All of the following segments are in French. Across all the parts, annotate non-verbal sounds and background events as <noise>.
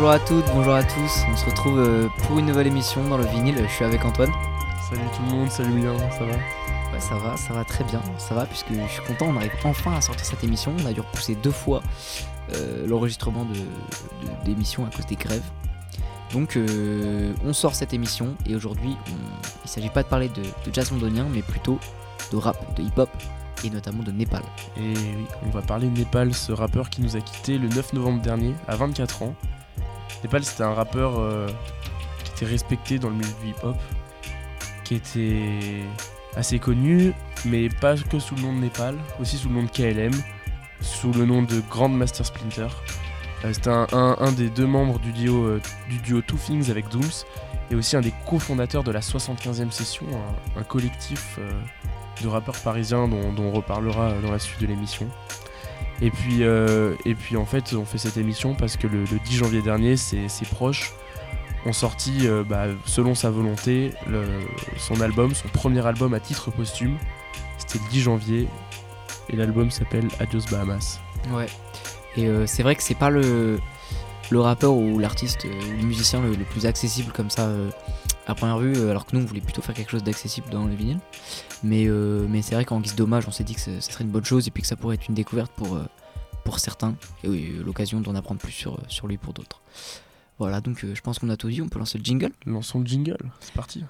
Bonjour à toutes, bonjour à tous. On se retrouve euh, pour une nouvelle émission dans le vinyle. Je suis avec Antoine. Salut tout le monde, salut ça va? Ouais, ça va, ça va très bien. Ça va puisque je suis content, on arrive enfin à sortir cette émission. On a dû repousser deux fois euh, l'enregistrement de, à cause des grèves. Donc euh, on sort cette émission et aujourd'hui on- il s'agit pas de parler de, de jazz londonien mais plutôt de rap, de hip-hop et notamment de Népal. Et oui, on va parler de Népal, ce rappeur qui nous a quitté le 9 novembre dernier, à 24 ans. Népal, c'était un rappeur euh, qui était respecté dans le milieu du hip-hop, qui était assez connu, mais pas que sous le nom de Népal, aussi sous le nom de KLM, sous le nom de Grand Master Splinter. Euh, c'était un, des deux membres du duo, euh, du duo Two Things avec Dooms, et aussi un des cofondateurs de la 75e session, un, collectif de rappeurs parisiens dont, dont on reparlera dans la suite de l'émission. Et puis, euh, et puis en fait, on fait cette émission parce que le, le 10 janvier dernier, ses, proches ont sorti, euh, bah, selon sa volonté, son album, son premier album à titre posthume. C'était le 10 janvier et l'album s'appelle Adios Bahamas. Ouais. Et euh, c'est vrai que c'est pas le, le rappeur ou l'artiste ou le musicien le, plus accessible comme ça à première vue, euh, alors que nous on voulait plutôt faire quelque chose d'accessible dans le vinyle. Mais, euh, mais c'est vrai qu'en guise d'hommage, on s'est dit que ce ce serait une bonne chose et puis que ça pourrait être une découverte pour, euh, pour certains et oui, l'occasion d'en apprendre plus sur, sur lui pour d'autres. Voilà, donc euh, je pense qu'on a tout dit, on peut lancer le jingle. Lançons le jingle, c'est parti.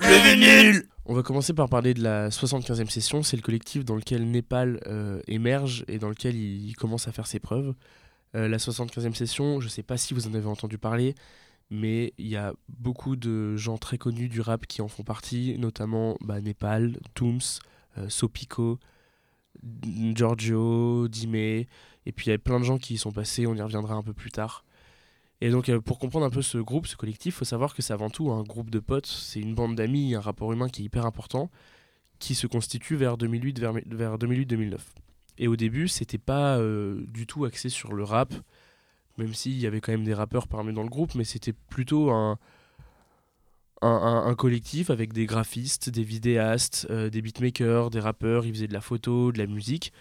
Le vinyle On va commencer par parler de la 75e session. C'est le collectif dans lequel Népal euh, émerge et dans lequel il, il commence à faire ses preuves. Euh, la 75e session, je sais pas si vous en avez entendu parler, mais il y a beaucoup de gens très connus du rap qui en font partie, notamment bah, Népal, Tooms, euh, Sopico, Giorgio, Dime, et puis il y a plein de gens qui y sont passés, on y reviendra un peu plus tard. Et donc euh, pour comprendre un peu ce groupe, ce collectif, faut savoir que c'est avant tout un groupe de potes, c'est une bande d'amis, un rapport humain qui est hyper important, qui se constitue vers 2008, vers, vers 2008-2009. Et au début, c'était pas euh, du tout axé sur le rap, même s'il y avait quand même des rappeurs parmi dans le groupe, mais c'était plutôt un, un, collectif avec des graphistes, des vidéastes, euh, des beatmakers, des rappeurs, ils faisaient de la photo, de la musique.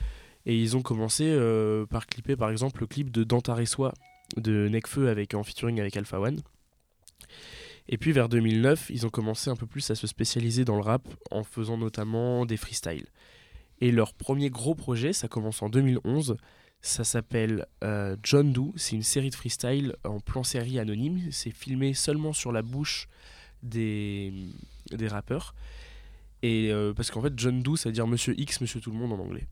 Et ils ont commencé euh, par clipper par exemple le clip de Dantaressois de Necfeu avec, en featuring avec Alpha One. Et puis vers 2009, ils ont commencé un peu plus à se spécialiser dans le rap en faisant notamment des freestyles. Et leur premier gros projet, ça commence en 2011. Ça s'appelle euh, John Doe. C'est une série de freestyle en plan série anonyme. C'est filmé seulement sur la bouche des, rappeurs. Et euh, parce qu'en fait, John Doe, ça veut dire Monsieur X, Monsieur Tout le Monde en anglais.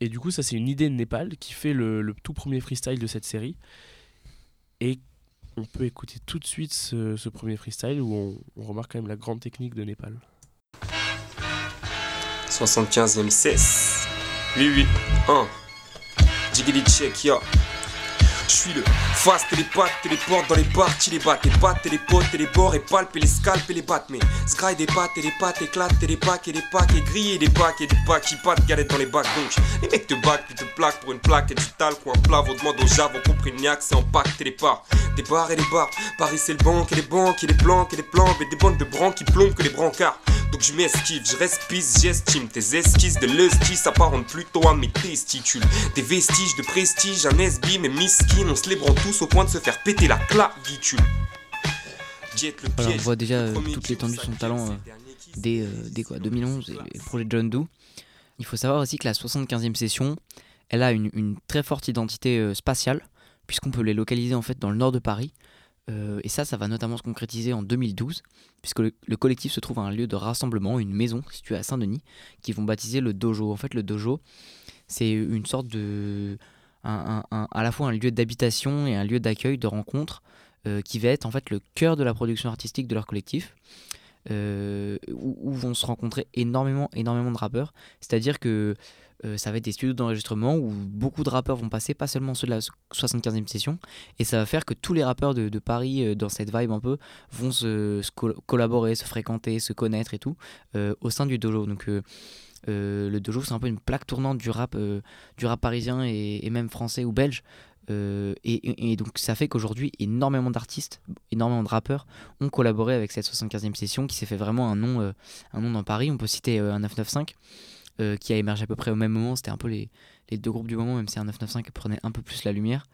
Et du coup, ça, c'est une idée de Népal qui fait le, tout premier freestyle de cette série. Et on peut écouter tout de suite ce, ce premier freestyle où on, on remarque quand même la grande technique de Népal. 75e cesse. 8 1 Jiggly check ya je suis le fast et les pattes, dans les parties, les battes, les pattes les potes et palpes et les scalpes et les battes, mais sky des pattes et les pattes et les packs et les des packs et des packs qui pattes galettes dans les bacs. Donc les mecs te back puis te plaquent pour une plaque et du talc ou un plat vos demandes aux javes ont compris niaque c'est en pacte et les parts des bars et les bars. Paris c'est le banque et les banques et les planques et les plans. Et des bandes de branques qui plombent que les brancards. Donc je m'esquive, je respise, j'estime tes esquisses de lusty s'apparentent plutôt à mes testicules. Des vestiges de prestige, un SB, mais miskin, on se les tous au point de se faire péter la clavicule. Voilà, on voit déjà euh, toute l'étendue de son talent euh, dès, euh, dès quoi, c'est 2011 et le projet de John Doe. Il faut savoir aussi que la 75e session, elle a une, une très forte identité euh, spatiale, puisqu'on peut les localiser en fait dans le nord de Paris. Euh, et ça, ça va notamment se concrétiser en 2012, puisque le, le collectif se trouve à un lieu de rassemblement, une maison située à Saint-Denis, qu'ils vont baptiser le dojo. En fait, le dojo, c'est une sorte de. à la fois un lieu d'habitation et un lieu d'accueil, de rencontre, euh, qui va être en fait le cœur de la production artistique de leur collectif. euh, où vont se rencontrer énormément, énormément de rappeurs. C'est-à-dire que euh, ça va être des studios d'enregistrement où beaucoup de rappeurs vont passer, pas seulement ceux de la 75e session, et ça va faire que tous les rappeurs de, Paris, euh, dans cette vibe un peu, vont se, se col- collaborer, se fréquenter, se connaître et tout, euh, au sein du dojo. Donc le dojo, c'est un peu une plaque tournante du rap, du rap parisien et, même français ou belge. Et, et- donc ça fait qu'aujourd'hui, énormément d'artistes, énormément de rappeurs ont collaboré avec cette 75e session qui s'est fait vraiment un nom, un nom dans Paris. On peut citer un 995, euh, qui a émergé à peu près au même moment. C'était un peu les, les deux groupes du moment, même si un 995 prenait un peu plus la lumière.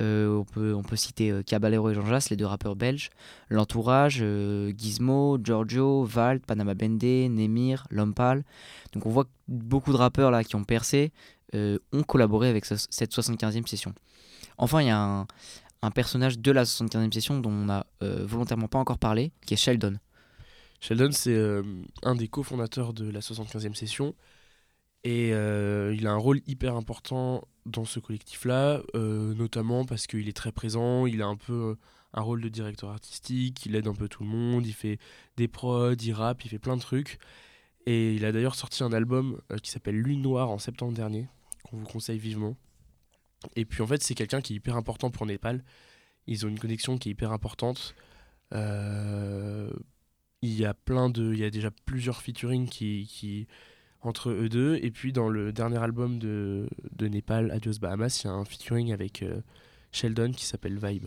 Euh, on, peut, on peut citer euh, Caballero et Jean Jass, les deux rappeurs belges. L'entourage, euh, Gizmo, Giorgio, Valt, Panama Bende, Nemir, Lompal. Donc on voit que beaucoup de rappeurs là qui ont percé ont collaboré avec ce- cette 75e session. Enfin, il y a un, un personnage de la 75e session dont on n'a volontairement pas encore parlé, qui est Sheldon. Sheldon, c'est un des cofondateurs de la 75e session. Et euh, il a un rôle hyper important dans ce collectif-là, euh, notamment parce qu'il est très présent, il a un peu euh, un rôle de directeur artistique, il aide un peu tout le monde, il fait des prods, il rappe, il fait plein de trucs. Et il a d'ailleurs sorti un album qui s'appelle Lune Noire en septembre dernier, qu'on vous conseille vivement. Et puis en fait, c'est quelqu'un qui est hyper important pour Népal. Ils ont une connexion qui est hyper importante. Il y a plein de il y a déjà plusieurs featuring qui entre eux deux et puis dans le dernier album de, de Népal Adios Bahamas il y a un featuring avec euh, Sheldon qui s'appelle Vibe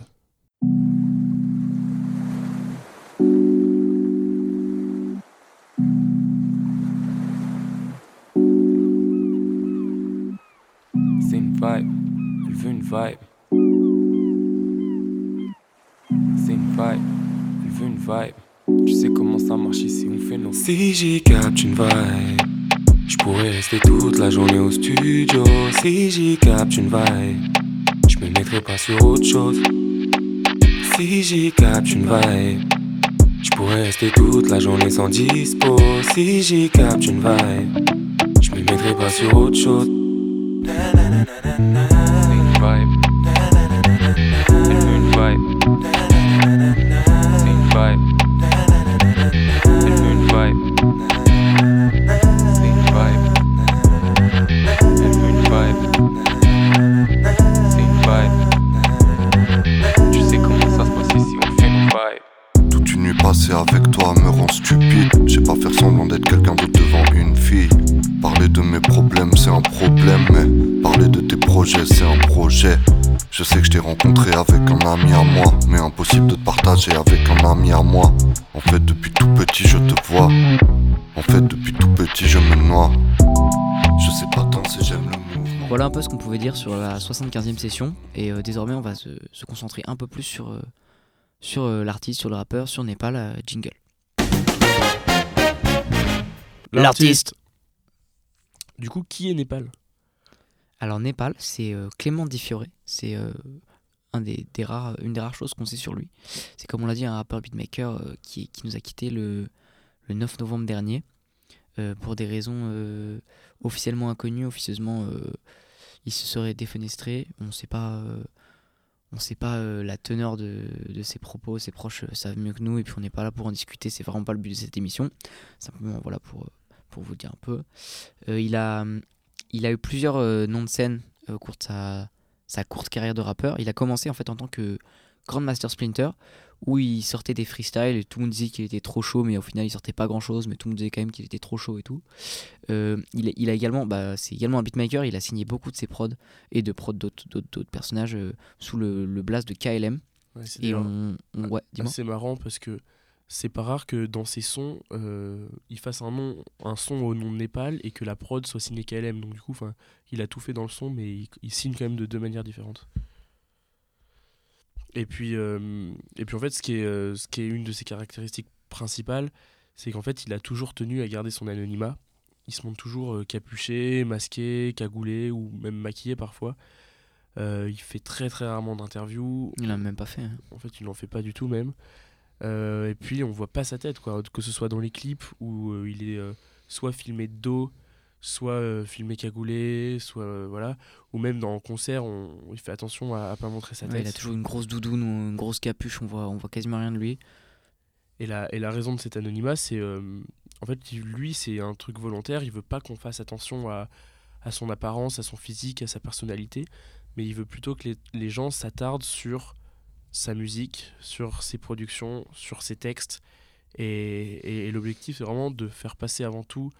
C'est une vibe, elle veut une vibe. C'est une vibe, elle veut une vibe. Tu sais comment ça marche ici, on fait nos. Si j'y capte une vibe, je pourrais rester toute la journée au studio. Si j'y capte une vibe, je me mettrai pas sur autre chose. Si j'y capte une vibe, je pourrais rester toute la journée sans dispo. Si j'y capte une vibe, je me mettrai pas sur autre chose. Une vibe. C'est un problème. Mais parler de tes projets, c'est un projet. Je sais que je t'ai rencontré avec un ami à moi. Mais impossible de te partager avec un ami à moi. En fait, depuis tout petit, je te vois. En fait, depuis tout petit, je me noie. Je sais pas tant si j'aime le mouvement. Voilà un peu ce qu'on pouvait dire sur la 75e session. Et euh, désormais, on va se, se concentrer un peu plus sur, euh, sur euh, l'artiste, sur le rappeur, sur Népal, euh, jingle. L'artiste. Du coup qui est Népal? Alors Népal, c'est euh, Clément Di Fiore. C'est euh, une des rares choses qu'on sait sur lui. C'est comme on l'a dit, un rappeur beatmaker euh, qui, nous a quitté le, le 9 novembre dernier pour des raisons officiellement inconnues. Officieusement, il se serait défenestré. On ne sait pas, on sait pas la teneur de, de ses propos. Ses proches savent mieux que nous et puis on n'est pas là pour en discuter. C'est vraiment pas le but de cette émission. Simplement, voilà pour, pour vous dire un peu. Euh, il a il a eu plusieurs euh, noms de scène euh, au cours de sa, sa courte carrière de rappeur. Il a commencé en fait en tant que Grandmaster Splinter, où il sortait des freestyles et tout le monde disait qu'il était trop chaud, mais au final il sortait pas grand chose, mais tout le monde disait quand même qu'il était trop chaud et tout. Euh, il, il a également, bah, c'est également un beatmaker, il a signé beaucoup de ses prods et de prods d'autres, personnages euh, sous le, le blast de KLM. Ouais, c'est Et d'ailleurs on, on- ouais, dis-moi. assez marrant parce que c'est pas rare que dans ses sons euh, il fasse un nom un son au nom de Népal et que la prod soit signée KLM donc du coup il a tout fait dans le son mais il, il signe quand même de deux manières différentes et puis euh, et puis en fait ce qui est euh, ce qui est une de ses caractéristiques principales c'est qu'en fait il a toujours tenu à garder son anonymat il se montre toujours capuché masqué cagoulé ou même maquillé parfois il fait très très rarement d'interviews Il l'a même pas fait. hein. en fait, il n'en fait pas du tout même. Euh, et puis, on voit pas sa tête, quoi. Que ce soit dans les clips où euh, il est euh, soit filmé de dos, soit filmé cagoulé, soit voilà. Ou même dans le concert, on, il fait attention à, à pas montrer sa Ouais, tête. il a toujours une grosse doudoune ou une grosse capuche, on voit, on voit quasiment rien de lui. Et la, et la raison de cet anonymat, c'est en fait, lui, c'est un truc volontaire. Il veut pas qu'on fasse attention à, à son apparence, à son physique, à sa personnalité, mais il veut plutôt que les, les gens s'attardent sur sa musique, sur ses productions, sur ses textes. Et, et- l'objectif, c'est vraiment de faire passer avant tout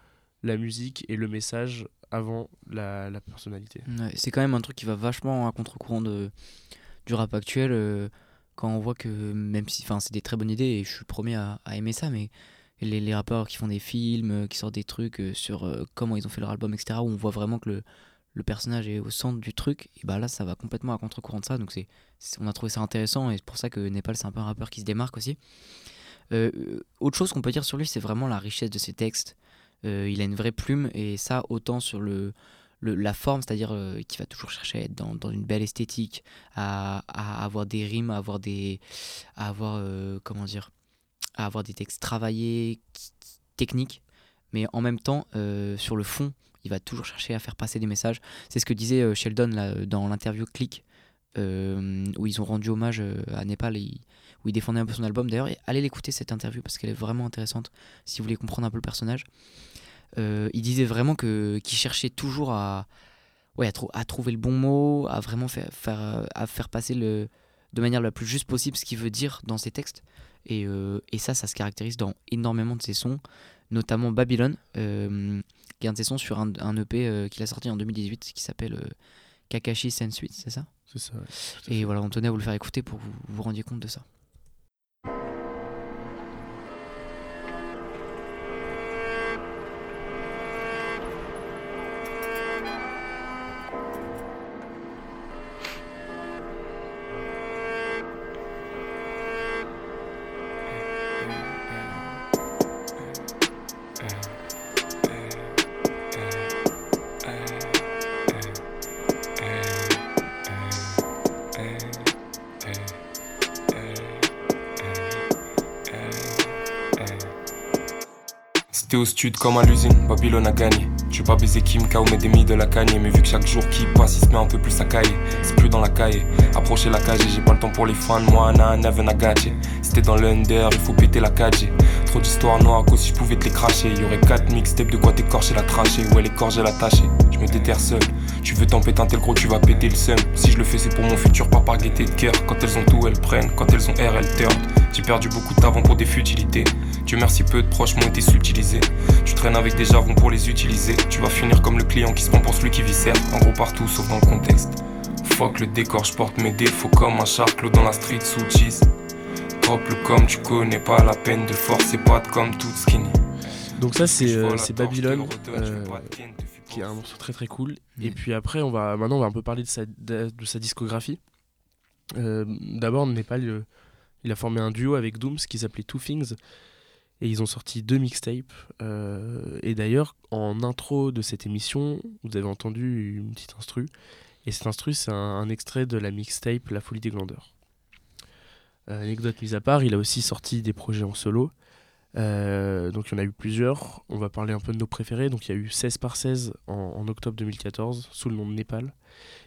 la musique et le message avant la, la personnalité. C'est quand même un truc qui va vachement à contre-courant du rap actuel. euh, quand on voit que, même si c'est des très bonnes idées, et je suis le premier à, à aimer ça, mais les, les rappeurs qui font des films, euh, qui sortent des trucs euh, sur comment ils ont fait leur album, etc., où on voit vraiment que le, le personnage est au centre du truc, et bah là, ça va complètement à contre-courant de ça. Donc, c'est, on a trouvé ça intéressant, et c'est pour ça que Népal, c'est un peu un rappeur qui se démarque aussi. Euh, autre chose qu'on peut dire sur lui, c'est vraiment la richesse de ses textes. Euh, il a une vraie plume, et ça, autant sur le, la forme, c'est-à-dire euh, qu'il va toujours chercher à être dans, dans une belle esthétique, à, avoir des rimes, à avoir des. à avoir. euh, comment dire à avoir des textes travaillés, qui- qui- techniques, mais en même temps, sur le fond, il va toujours chercher à faire passer des messages. C'est ce que disait euh, Sheldon là, dans l'interview Click, euh, où ils ont rendu hommage euh, à Népal, et où il défendait un peu son album. D'ailleurs, allez l'écouter cette interview parce qu'elle est vraiment intéressante si vous voulez comprendre un peu le personnage. Euh, il disait vraiment que qu'il cherchait toujours à, ouais, à, trou- à trouver le bon mot, à vraiment faire, euh, à faire passer le, de manière la plus juste possible ce qu'il veut dire dans ses textes. Et, euh, et ça, ça se caractérise dans énormément de ses sons, notamment Babylone, euh, qui est un de ses sons sur un, un EP euh, qu'il a sorti en 2018 qui s'appelle euh, Kakashi Sensuit, c'est ça? C'est ça. ouais, Et voilà, on tenait à vous le faire écouter pour que vous vous rendiez compte de ça. Comme à l'usine, Babylone a gagné. Je vais pas baiser Kim K ou mes démis de la cagne, mais vu que chaque jour qui passe, il se met un peu plus à cailler. C'est plus dans la caille, approcher la cage, j'ai pas le temps pour les fans, moi, na, never gadget. C'était dans l'under, il faut péter la cage. Trop d'histoires noires, qu'aussi si je pouvais te les cracher. Y aurait 4 mixtapes de quoi t'écorcher la trachée, ouais, l'écorcher la tâcher. Je me déterre seul. Tu veux t'en péter un tel gros, tu vas péter le seum. Si je le fais, c'est pour mon futur, pas par gaieté de cœur. Quand elles ont tout, elles prennent. Quand elles ont air, elles turn. J'ai perdu beaucoup temps pour des futilités. Dieu merci, peu de proches m'ont été subtilisés. Tu traînes avec des jargons pour les utiliser. Tu vas finir comme le client qui se prend pour celui qui viscère. En gros, partout, sauf dans le contexte. Fuck le décor, je porte mes défauts comme un charclos dans la street sous cheese. Drop le com, tu connais pas la peine de forcer pas de comme toute skinny. Donc, ça, c'est euh, Babylone. euh, qui est un morceau très très cool. Et Mm. puis après, on va maintenant on va un peu parler de sa, de, de sa discographie. Euh, D'abord, Népal, il a formé un duo avec Dooms qui s'appelait Two Things. Et ils ont sorti deux mixtapes. Euh, et d'ailleurs, en intro de cette émission, vous avez entendu une petite instru. Et cette instru, c'est un, extrait de la mixtape La Folie des Glandeurs. Euh, anecdote mise à part, il a aussi sorti des projets en solo. Euh, donc il y en a eu plusieurs. On va parler un peu de nos préférés. Donc il y a eu 16 par 16 en, octobre 2014 sous le nom de Népal.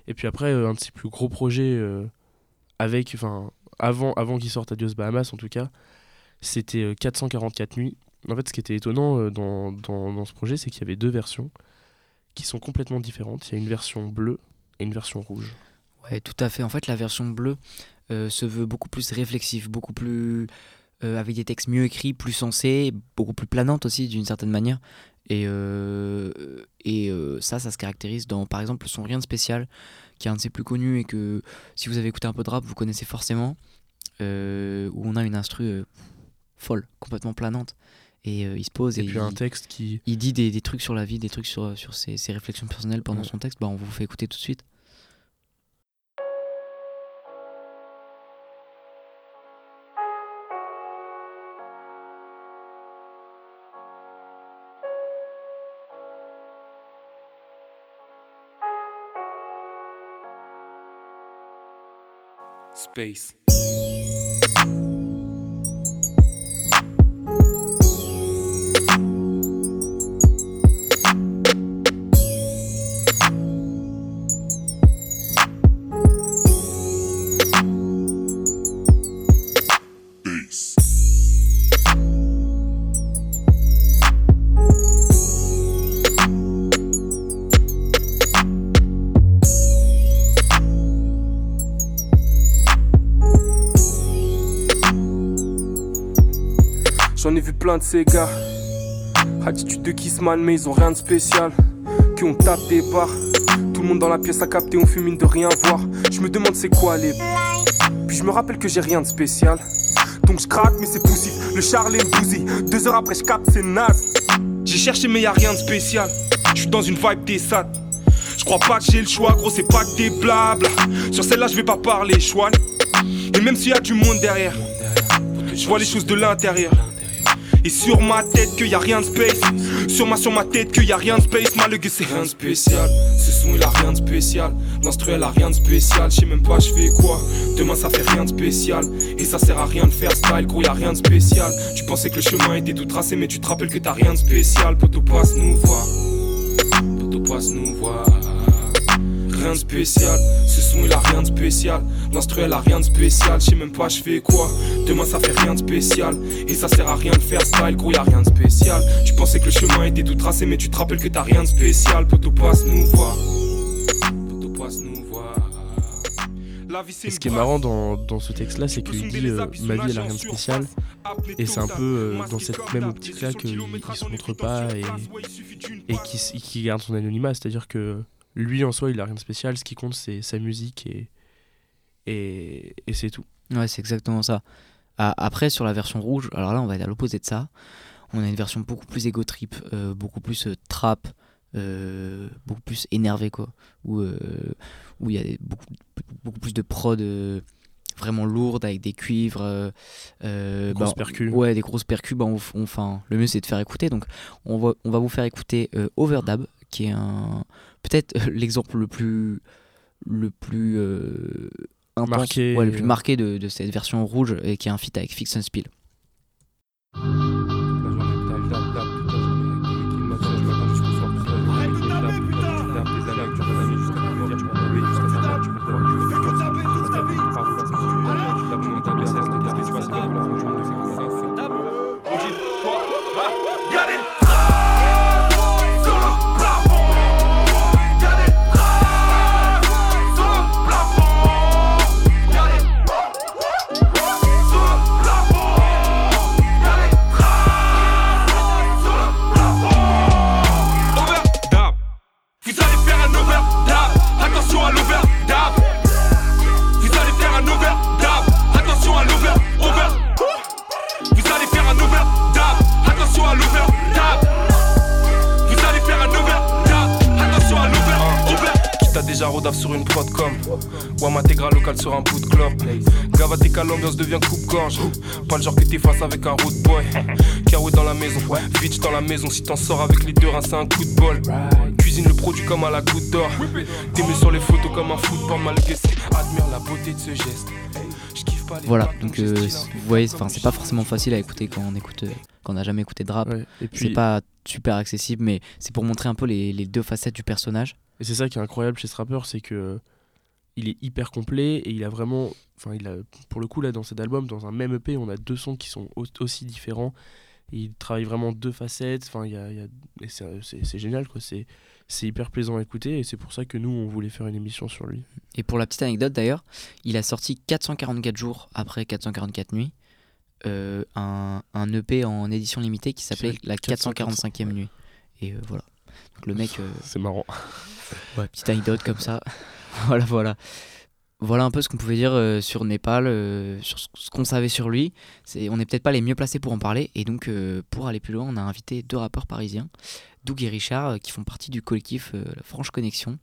Et puis après, un de ses plus gros projets avec, avant, avant qu'il sorte Adios Bahamas en tout cas, c'était euh, 444 nuits. En fait, ce qui était étonnant euh, dans, dans, dans ce projet, c'est qu'il y avait deux versions qui sont complètement différentes. Il y a une version bleue et une version rouge. Ouais, tout à fait. En fait, la version bleue euh, se veut beaucoup plus réflexive, beaucoup plus. euh, avec des textes mieux écrits, plus sensés, beaucoup plus planantes aussi d'une certaine manière. Et, euh, et euh, ça, ça se caractérise dans, par exemple, son Rien de spécial, qui est un de ses plus connus et que si vous avez écouté un peu de rap, vous connaissez forcément, euh, où on a une instru euh, folle, complètement planante. Et euh, il se pose Et, et, puis il, un texte qui. il dit des, des trucs sur la vie, des trucs sur, sur ses, ses réflexions personnelles pendant Ouais. son texte. Bah, on vous fait écouter tout de suite. Space. J'en ai vu plein de ces gars. Attitude de Kissman, mais ils ont rien de spécial. Qui ont tapé des barres. Tout le monde dans la pièce a capté, on fume mine de rien voir. Je me demande c'est quoi les. Puis je me rappelle que j'ai rien de spécial. donc je craque, mais c'est poussif. Le Charlie me bousille. Deux heures après, je capte, c'est naze. J'ai cherché, mais y a rien de spécial. Je suis dans une vibe des sats. Je crois pas que j'ai le choix, gros, c'est pas que des blabla. Sur celle-là, je vais pas parler, chouane. Et même s'il y a du monde derrière, je vois les choses de l'intérieur. Et sur ma tête qu'il y a rien de space. Sur ma sur ma tête qu'il y a rien de space. Malgré c'est rien de spécial. Ce son il a rien de spécial. L'instru elle a rien de spécial. Je sais même pas je fais quoi. Demain ça fait rien de spécial. Et ça sert à rien de faire style gros y a rien de spécial. Tu pensais que le chemin était tout tracé Mais tu te rappelles que t'as rien de spécial. Poto passe nous voir. Poto passe nous voir rien de spécial. Ce son il a rien de spécial. L'instru elle a rien de spécial. Je sais même pas je fais quoi. Demain ça fait rien de spécial. Et ça sert à rien de faire style, gros y a rien de spécial. Tu pensais que le chemin était tout tracé, mais tu te rappelles que t'as rien de spécial. Poto passe nous voir. Poto passe nous voir. Et ce qui est marrant dans, dans ce texte-là, c'est qu'il dit euh, Ma vie, elle a rien de spécial. Et c'est un peu euh, dans cette même optique-là qu'il se montre pas et, et qui garde son anonymat. C'est-à-dire que lui en soi, il a rien de spécial. Ce qui compte, c'est sa musique et, et, et c'est tout. Ouais, c'est exactement ça. après, sur la version rouge, alors là, on va être à l'opposé de ça. On a une version beaucoup plus ego trip, euh, beaucoup plus euh, trap, euh, beaucoup plus énervé, quoi. Où il y a beaucoup, beaucoup plus de prod vraiment lourde avec des cuivres. des grosses bah, percus. Ouais, des grosses percus. Bah, enfin, le mieux, c'est de faire écouter. Donc, on va, on va vous faire écouter Overdab, qui est un peut-être euh, l'exemple le plus le plus euh, marqué, le plus marqué de, de, cette version rouge et qui est un feat avec Fix and Spill. Sur un bout de clope. Gavaté l'ambiance devient coupe-gorge. Pas le genre que t'es face avec un road boy. Carreau dans la maison, bitch dans la maison. Si t'en sors avec les deux reins, c'est un coup de bol. Cuisine le produit comme à la goutte d'or. T'es sur les photos comme un football malgré Admire la beauté de ce geste. Voilà, donc euh, vous voyez, c'est pas forcément facile à écouter quand on écoute, euh, quand on n'a jamais écouté de rap. et puis c'est pas super accessible, mais c'est pour montrer un peu les, les, deux facettes du personnage. Et c'est ça qui est incroyable chez ce rappeur, c'est que il est hyper complet et il a vraiment enfin il a pour le coup là dans cet album dans un même EP on a deux sons qui sont aussi différents. Il travaille vraiment deux facettes enfin il y a, c'est génial quoi. C'est c'est hyper plaisant à écouter et c'est pour ça que nous on voulait faire une émission sur lui. Et pour la petite anecdote d'ailleurs il a sorti 444 jours après 444 nuits euh, un, un, EP en édition limitée qui s'appelait la 445e nuit. Et euh, voilà donc le mec euh, c'est marrant ouais petite anecdote comme ça <laughs> voilà, voilà. Voilà un peu ce qu'on pouvait dire euh, sur Népal, euh, sur ce qu'on savait sur lui. On n'est peut-être pas les mieux placés pour en parler. Et donc, euh, pour aller plus loin, on a invité deux rappeurs parisiens, Doug et Richard, qui font partie du collectif La Franche Connexion,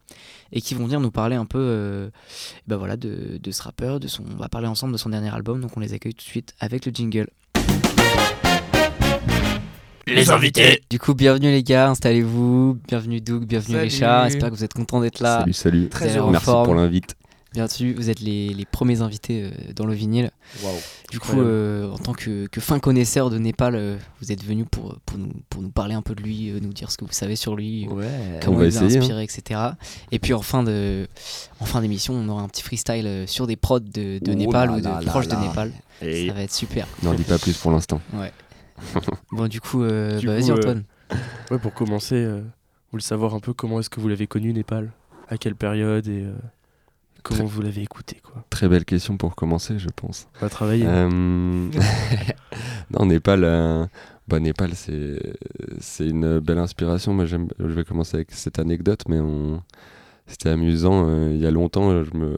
et qui vont venir nous parler un peu ben voilà, de, de, ce rappeur. De son, on va parler ensemble de son dernier album, donc on les accueille tout de suite avec le jingle. Les invités Du coup, bienvenue les gars, installez-vous. Bienvenue Doug, bienvenue Richard. J'espère que vous êtes contents d'être là. Salut, salut. Très Merci pour l'invite. Bien sûr, vous êtes les, les premiers invités euh, dans le vinyle. Du coup, euh, en tant que, que, fin connaisseur de Népal, euh, vous êtes venu pour, pour, nous, pour nous parler un peu de lui, nous dire ce que vous savez sur lui, comment il vous a hein. inspiré, etc. Et puis en fin, de, en fin d'émission, on aura un petit freestyle sur des prods de, de oh Népal ou de proches de Népal. Ça va être super. N'en dis pas plus pour l'instant. Ouais. <laughs> bon, du coup, euh, bah, vas-y Antoine. <laughs> ouais, pour commencer, euh, vous voulez savoir un peu comment est-ce que vous l'avez connu Népal? À quelle période et euh, comment vous l'avez écouté quoi? Très belle question pour commencer, je pense. On va travailler. <laughs> non, Népal, bah, Népal c'est une belle inspiration. Moi, je vais commencer avec cette anecdote, mais on... c'était amusant. il y a longtemps, je me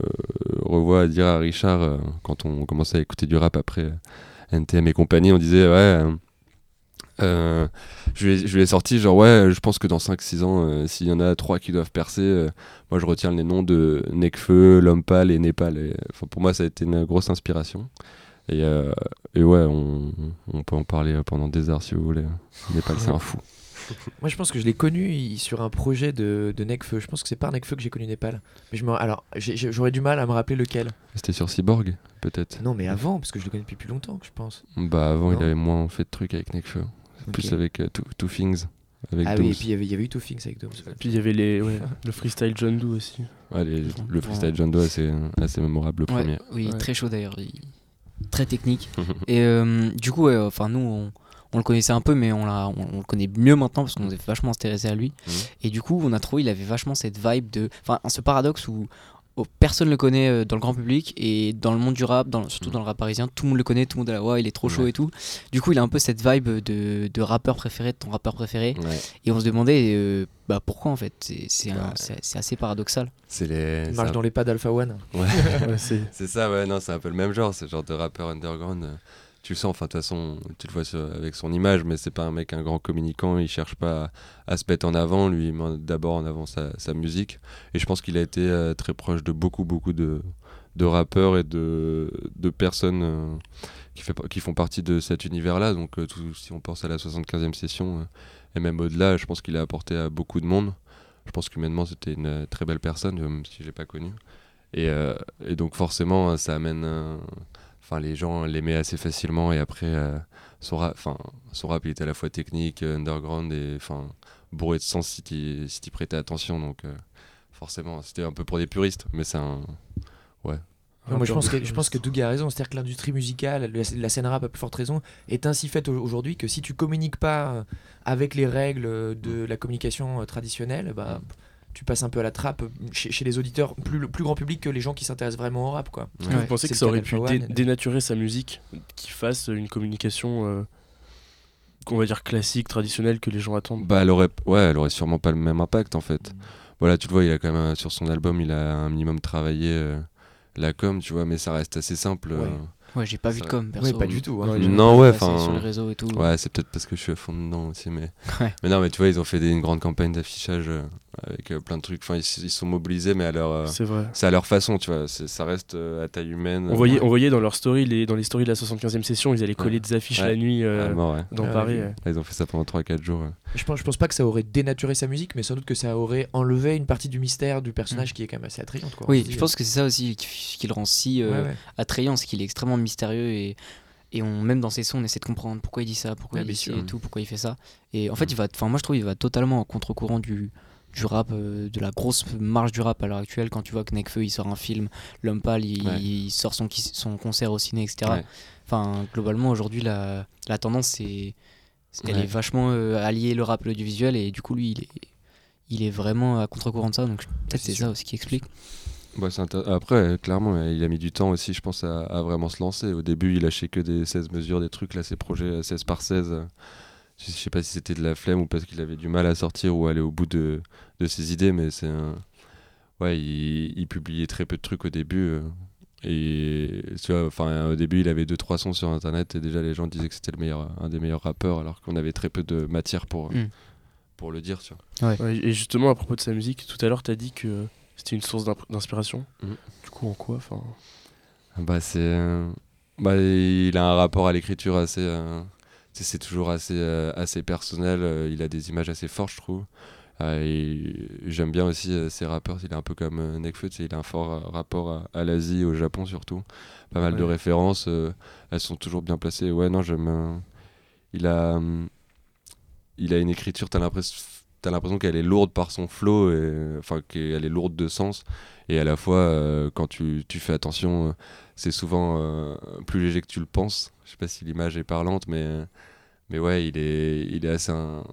revois à dire à Richard, quand on commençait à écouter du rap après NTM et compagnie, on disait, ouais. Euh, je, lui ai, je lui ai sorti genre ouais je pense que dans 5-6 ans euh, s'il y en a trois qui doivent percer euh, moi je retiens les noms de Nekfeu, Lompal et Népal et, enfin, pour moi ça a été une grosse inspiration et, et ouais on, on peut en parler pendant des heures si vous voulez Népal c'est un fou <laughs> Moi, je pense que je l'ai connu il- sur un projet de, de Nekfeu. Je pense que c'est par Nekfeu que j'ai connu Népal. Mais je me... Alors, j'aurais du mal à me rappeler lequel. c'était sur Cyborg peut-être Non, mais avant, parce que je le connais depuis plus longtemps, je pense. bah avant Non. il avait moins fait de trucs avec Nekfeu plus avec euh, Two, Two Things avec Ah oui, et puis il y avait, il y avait eu Two Things avec Dooms. Puis il y avait les, ouais, le freestyle John Doe aussi. Ouais, les- le freestyle John Doe c'est assez mémorable le Ouais, premier oui, Ouais. très chaud d'ailleurs. il- Très technique. <laughs> Et euh, du coup, enfin, nous, on, on le connaissait un peu, mais on, l'a- on, on le connaît mieux maintenant parce qu'on s'est vachement intéressé à lui. Mhm. Et du coup, on a trouvé il avait vachement cette vibe de. Enfin, ce paradoxe où oh, personne le connaît euh, dans le grand public et dans le monde du rap, dans, surtout Mhm. dans le rap parisien, tout le monde le connaît, tout le monde est là, ouais, il est trop chaud Ouais. et tout. Du coup, il a un peu cette vibe de, de rappeur préféré, de ton rappeur préféré. Ouais. Et on se demandait euh, bah, pourquoi en fait? C'est c'est Bah, c'est- c'est assez paradoxal. c'est les Il c'est marche un- dans les pas d'Alpha One. <laughs> Ouais. C'est C'est ça, ouais, non, c'est un peu le même genre, ce genre de rappeur underground. Tu le sens, enfin, de toute façon, tu le vois avec son image, mais c'est pas un mec, un grand communicant, il cherche pas à, se mettre en avant, lui, il met d'abord en avant sa, musique. Et je pense qu'il a été euh, très proche de beaucoup, beaucoup de, de rappeurs et de, de personnes euh, qui, font partie de cet univers-là. Donc, euh, si on pense à la 75e session, et même au-delà, je pense qu'il a apporté à beaucoup de monde. Je pense qu'humainement, c'était une très belle personne, même si je l'ai pas connu. Et, et donc forcément, ça amène... euh, Enfin, les gens l'aimaient assez facilement et après, euh, son, rap, enfin, son rap, il était à la fois technique, euh, underground et enfin, bourré de sens si tu si t'y prêtais attention. Donc euh, forcément, c'était un peu pour des puristes, mais c'est un... Non, moi, je pense que, je pense que Doug a raison. C'est-à-dire que l'industrie musicale, la, scène rap à plus forte raison, est ainsi faite au- aujourd'hui que si tu communiques pas avec les règles de la communication traditionnelle, bah, tu passes un peu à la trappe chez, chez les auditeurs, plus, le plus grand public que les gens qui s'intéressent vraiment au rap. Quoi. Ouais. Vous pensez que ça aurait pu dé- dénaturer sa musique, qu'il fasse une communication, euh, qu'on va dire classique, traditionnelle, que les gens attendent? Bah, elle aurait, ouais, elle aurait sûrement pas le même impact en fait. Voilà, tu le vois, il a quand même, euh, sur son album, il a un minimum travaillé euh, la com, tu vois, mais ça reste assez simple. Ouais. euh. Ouais, j'ai pas vu de com, perso. Pas du tout. hein. Non, ouais, enfin, Sur les réseaux et tout. Ouais, c'est peut-être parce que je suis à fond dedans aussi, mais. <laughs> Ouais. Mais non, mais tu vois, ils ont fait des- une grande campagne d'affichage euh, avec euh, plein de trucs. Enfin, ils, sont mobilisés, mais à leur, euh, C'est vrai. c'est à leur façon, tu vois. Ça reste euh, à taille humaine. On voyait, on voyait dans leur story, les, dans les stories de la 75e session, ils allaient coller Ouais. des affiches Ouais. la nuit euh, à mort, ouais. dans Ouais, Paris. ouais. ouais. Là, ils ont fait ça pendant 3-4 jours. ouais. Je pense, je pense pas que ça aurait dénaturé sa musique, mais sans doute que ça aurait enlevé une partie du mystère du personnage qui est quand même assez attrayante. Quoi. On Oui, je pense que c'est ça aussi qui, qui le rend si attrayant, c'est qu'il est extrêmement mystérieux et, et on, même dans ses sons, on essaie de comprendre pourquoi il dit ça, pourquoi Ouais, il dit ci sûr. et tout, pourquoi il fait ça. Et en fait, il va, enfin, moi je trouve il va totalement en contre-courant du, du rap, euh, de la grosse marge du rap à l'heure actuelle. Quand tu vois que Nekfeu il sort un film, L'Homme Pâle il, Ouais. il sort son, son concert au ciné, etc. Ouais. Enfin, globalement, aujourd'hui, la, la tendance, c'est. Elle Ouais. est vachement euh, alliée le rap et l'audiovisuel, et du coup, lui, il est, il est vraiment à contre-courant de ça, donc peut-être c'est ça aussi qui explique. Bah, Après, euh, clairement, euh, il a mis du temps aussi, je pense, à, à vraiment se lancer. Au début, il lâchait que des 16 mesures, des trucs. Là, ses projets euh, 16 par 16. euh, Je je sais pas si c'était de la flemme ou parce qu'il avait du mal à sortir ou aller au bout de, de ses idées, mais c'est un. Ouais, il, il publiait très peu de trucs au début. euh, Et tu vois, enfin, au début, il avait 2-3 sons sur internet et déjà les gens disaient que c'était le meilleur, un des meilleurs rappeurs alors qu'on avait très peu de matière pour, Mm. pour le dire. Tu vois. Ouais, et justement, à propos de sa musique, tout à l'heure, tu as dit que c'était une source d'inspiration. Mhm. Du coup, en quoi enfin, Bah, c'est. euh, Bah, il a un rapport à l'écriture assez. euh, C'est toujours assez, euh, assez personnel. euh, il a des images assez fortes, je trouve. J'aime bien aussi ces rappeurs. Il est un peu comme Nekfeu. Il a un fort rapport à, à l'Asie, au Japon surtout. Pas mal de références. elles sont toujours bien placées. Ouais, non, j'aime. il a. hum, il a une écriture, t'as l'impression. T'as l'impression qu'elle est lourde par son flow, et, enfin qu'elle est lourde de sens, et à la fois euh, quand tu, tu fais attention, euh, c'est souvent euh, plus léger que tu le penses. Je sais pas si l'image est parlante, mais, mais ouais, il est, il est assez. un-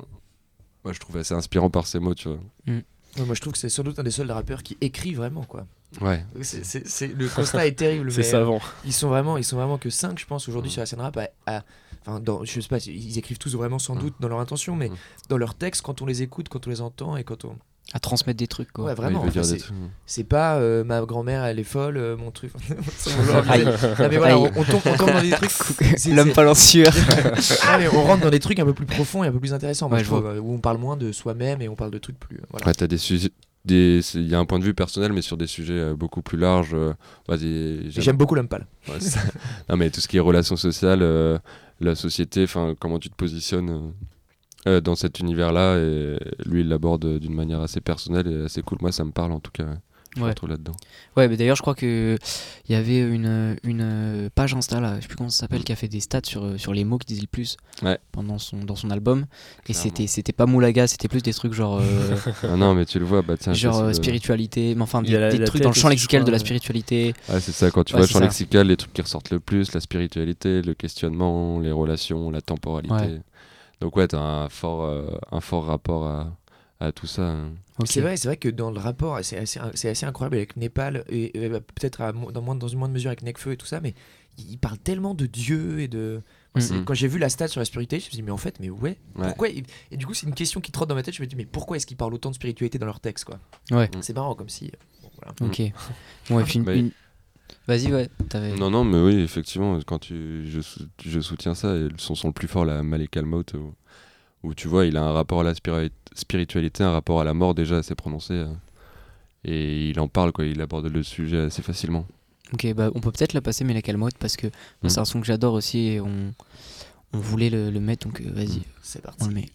Moi, je trouve assez inspirant par ses mots, tu vois. Ouais, moi, je trouve que c'est sans doute un des seuls rappeurs qui écrit vraiment. quoi. Ouais. C'est- c'est- c'est- le constat <laughs> est terrible. c'est mais, savant. Ils sont vraiment, ils sont vraiment que 5 je pense aujourd'hui Mm. sur la scène rap. à- à- enfin, dans, je sais pas, ils écrivent tous vraiment sans Mm. doute dans leur intention, mais Mm. dans leurs textes, quand on les écoute, quand on les entend et quand on À transmettre des trucs, quoi. Ouais, vraiment. c'est- trucs. C'est pas euh, ma grand-mère, elle est folle, euh, mon truc. <laughs> Aïe. <laughs> non, mais voilà, Aïe. on, on tombe, on tombe dans des trucs. c'est- L'homme pas en sueur. Ah, mais on rentre dans des trucs un peu plus profonds et un peu plus intéressants, moi, Ouais, je je vois. trouve, euh, où on parle moins de soi-même et on parle de trucs plus. euh, Voilà. Ouais, t'as des sujets. Des- Il y a un point de vue personnel, mais sur des sujets euh, beaucoup plus larges. euh, j'aime- beaucoup. Ouais, ça. <laughs> non, mais tout ce qui est relations sociales, euh, la société, enfin, comment tu te positionnes euh, dans cet univers-là. Et lui, il l'aborde d'une manière assez personnelle et assez cool. Moi, ça me parle en tout cas. Ouais. Je me Ouais. retrouve là-dedans. Ouais, mais d'ailleurs, je crois que il y avait une, une page Insta là, je sais plus comment ça s'appelle, qui a fait des stats sur, euh, sur les mots qui disaient le plus Ouais. pendant son, dans son album. Et c'était c'était pas moulaga, c'était plus des trucs genre, euh, <laughs> ah non, mais tu le vois, bah tiens. genre euh, spiritualité, mais enfin des, y a la- des la trucs dans le champ lexical de la spiritualité. Ouais, c'est ça, quand tu Ouais, vois le champ ça. lexical, les trucs qui ressortent le plus, la spiritualité, le questionnement, les relations, la temporalité. Ouais. Donc ouais, t'as un fort, euh, un fort rapport à, à tout ça. hein. C'est vrai, c'est vrai que dans le rapport, c'est assez, c'est assez incroyable avec Népal et, et, bah, peut-être dans, moins- dans une moindre mesure avec Nekfeu et tout ça, mais il parle tellement de Dieu et de. Moi. Quand j'ai vu la stat sur la spiritualité, je me suis dit, mais en fait, mais ouais, Ouais. pourquoi et, et du coup, c'est une question qui trotte dans ma tête. Je me dis, mais pourquoi est-ce qu'ils parlent autant de spiritualité dans leur texte, quoi? Ouais. C'est marrant, comme si. bon, voilà. Ok. Bon, et puis une- Bah, une- Vas-y, ouais. t'avais- Non, non, mais oui, effectivement, quand tu, je, sou- je soutiens ça, et son son le plus fort, la Malek Almout, où, tu vois, il a un rapport à la spiri- spiritualité, un rapport à la mort déjà assez prononcé. euh, et il en parle, quoi, il aborde le sujet assez facilement. Ok, bah on peut peut-être la passer, mais la calmote, parce que Mm. c'est un son que j'adore aussi et on, on voulait le, le mettre, donc euh, vas-y, C'est parti. on le met.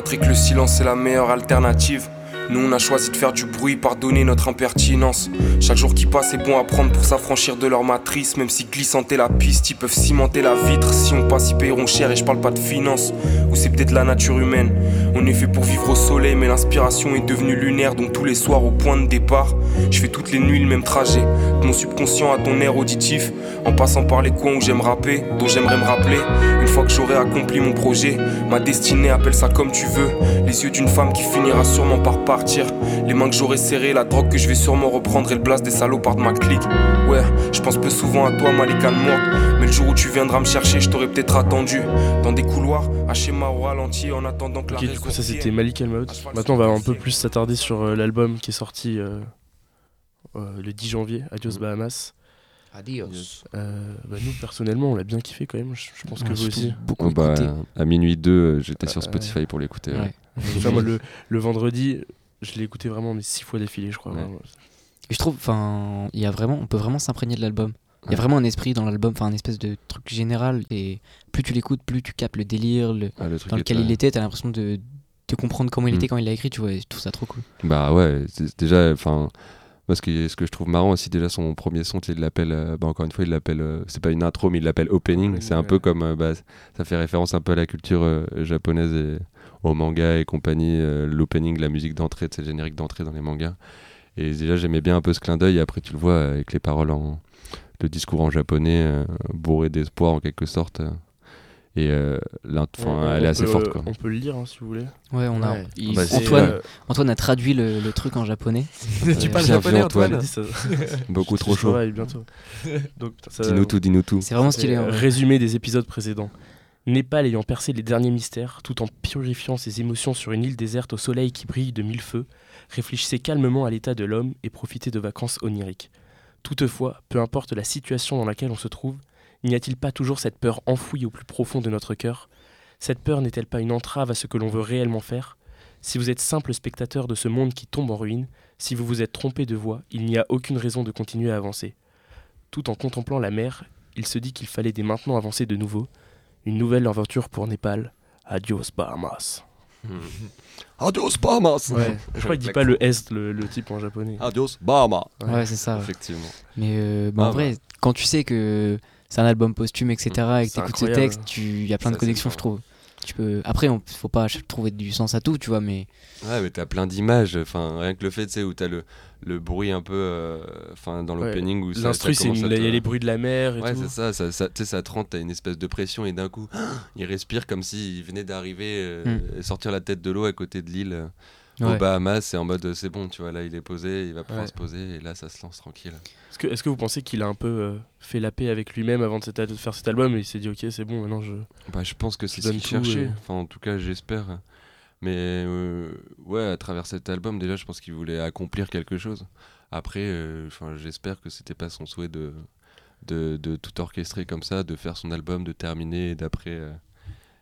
Que le silence est la meilleure alternative. Nous on a choisi de faire du bruit, pardonner notre impertinence. Chaque jour qui passe est bon à prendre pour s'affranchir de leur matrice. Même si glissante est la piste, ils peuvent cimenter la vitre. Si on passe, ils paieront cher et je parle pas de finance. Ou c'est peut-être la nature humaine. On est fait pour vivre au soleil, mais l'inspiration est devenue lunaire. Donc tous les soirs au point de départ, je fais toutes les nuits le même trajet. De mon subconscient à ton air auditif. En passant par les coins où j'aime rapper, dont j'aimerais me rappeler. Une fois que j'aurai accompli mon projet, ma destinée, appelle ça comme tu veux. Les yeux d'une femme qui finira sûrement par partir. Les mains que j'aurai serrées, la drogue que je vais sûrement reprendre et le blast des salopards de ma clique. Ouais, je pense peu souvent à toi, Malika morte. Mais le jour où tu viendras me chercher, je t'aurais peut-être attendu. Dans des couloirs, à schéma au ralenti, en attendant que la du coup, ça c'était Malik cheval Maintenant, on va un peu plus s'attarder sur euh, l'album qui est sorti euh, euh, le 10 janvier, Adios Mhm. Bahamas. Adios. Euh, bah, nous, personnellement, on l'a bien kiffé quand même. Je, je pense que Ouais, vous aussi. beaucoup Oh, bah, à minuit 2, j'étais Euh, sur Spotify pour l'écouter. ouais. Ouais. Enfin, moi, le, <laughs> le vendredi, je l'ai écouté vraiment mais six fois d'affilée, je crois. Ouais. vraiment. Et je trouve, enfin, il y a vraiment, on peut vraiment s'imprégner de l'album. Il y a vraiment un esprit dans l'album, enfin, un espèce de truc général. Et plus tu l'écoutes, plus tu captes le délire, le- Ah, le dans lequel il était. T'as l'impression de, de comprendre comment il Mm. était quand il l'a écrit, tu vois. Je trouve ça trop cool. Bah ouais, déjà, enfin, moi ce que, ce que je trouve marrant aussi, déjà son premier son, il l'appelle, euh, bah, encore une fois, il l'appelle, euh, c'est pas une intro, mais il l'appelle opening. C'est un ouais. peu comme, euh, bah, ça fait référence un peu à la culture euh, japonaise et au manga et compagnie, euh, l'opening, la musique d'entrée, c'est le générique d'entrée dans les mangas. Et déjà, j'aimais bien un peu ce clin d'œil, et après, tu le vois avec les paroles en. Le discours en japonais, euh, bourré d'espoir en quelque sorte. euh, et euh, elle est assez peut- forte, quoi. On peut le lire hein, si vous voulez. Ouais, on a. Ouais. il- Bah, Antoine, Euh, Antoine a traduit le, le truc en japonais. <laughs> tu parles japonais, Antoine. Antoine <laughs> Beaucoup trop chaud. bientôt. <laughs> Dis-nous tout, dis-nous tout. C'est vraiment stylé. Euh, vrai. Résumé des épisodes précédents. Népal ayant percé les derniers mystères, tout en purifiant ses émotions sur une île déserte au soleil qui brille de mille feux, réfléchissez calmement à l'état de l'homme et profitez de vacances oniriques. Toutefois, peu importe la situation dans laquelle on se trouve, n'y a-t-il pas toujours cette peur enfouie au plus profond de notre cœur? Cette peur n'est-elle pas une entrave à ce que l'on veut réellement faire? Si vous êtes simple spectateur de ce monde qui tombe en ruine, si vous vous êtes trompé de voie, il n'y a aucune raison de continuer à avancer. Tout en contemplant la mer, il se dit qu'il fallait dès maintenant avancer de nouveau. Une nouvelle aventure pour Népal. Adios Bahamas. Adios Bahamas Ouais, je crois qu'il dit pas le S, le, le type en japonais. Adios Bahamas Ouais. Ouais, c'est ça. ouais. Effectivement. Mais euh, bah, en Ah, vrai, quand tu sais que c'est un album posthume, etc., et que t'écoutes ce texte, tu- il y a plein de Ça, connexions, je trouve. Tu peux... Après, on, faut pas trouver du sens à tout, tu vois, mais Ouais, mais t'as plein d'images. Enfin, rien que le fait, tu sais, où t'as le, le bruit un peu. euh, Enfin, dans Ouais, l'opening où ça, L'instru, c'est une- il y a les bruits de la mer et Ouais, tout. c'est ça, ça, ça, tu sais, ça te rend, t'as une espèce de pression et d'un coup, <gasps> il respire comme s'il venait d'arriver euh, et sortir la tête de l'eau à côté de l'île euh, Ouais. aux Bahamas. C'est en mode, euh, c'est bon, tu vois, là il est posé, il va pouvoir Ouais. se poser et là ça se lance tranquille. Est-ce que, est-ce que vous pensez qu'il a un peu euh, fait la paix avec lui-même avant de, cet al- de faire cet album et il s'est dit ok c'est bon maintenant je... Bah, je pense que c'est ce qu'il cherchait, et- enfin en tout cas j'espère. Mais euh, ouais, à travers cet album, déjà je pense qu'il voulait accomplir quelque chose. Après, euh, enfin, j'espère que c'était pas son souhait de, de, de tout orchestrer comme ça, de faire son album, de terminer et d'après euh,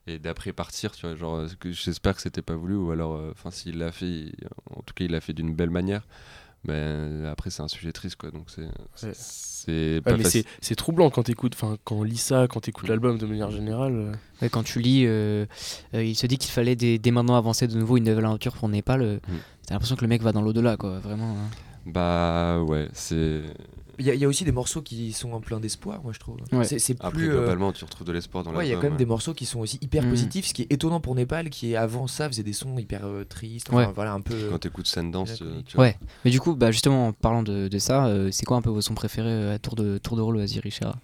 et d'après partir, tu vois. Genre, euh, que j'espère que c'était pas voulu ou alors, euh, enfin, s'il l'a fait, il- en tout cas, il l'a fait d'une belle manière. Mais euh, après, c'est un sujet triste, quoi. Donc c'est c'est Ouais, troublant quand t'écoutes, enfin quand on lit ça, quand t'écoutes l'album de manière générale. euh. ouais, quand tu lis, euh, euh, il se dit qu'il fallait dès, dès maintenant avancer de nouveau une nouvelle aventure pour Népal. euh, Mm. T'as l'impression que le mec va dans l'au-delà, quoi, vraiment. hein. Bah ouais, c'est. Il y, a- il y a aussi des morceaux qui sont en plein d'espoir, moi je trouve. Ouais. C'est, c'est Après, plus. euh, globalement, tu retrouves de l'espoir dans Ouais, il y a quand même ouais. des morceaux qui sont aussi hyper Mhm. positifs, ce qui est étonnant pour Népal, qui avant ça faisait des sons hyper euh, tristes, enfin, Ouais. voilà un peu. Quand t'écoutes Sundance, tu, mélancolique. tu vois. Ouais, mais du coup, bah, justement, en parlant de, de ça, euh, c'est quoi un peu vos sons préférés euh, à tour de, tour de rôle, vas-y, Richard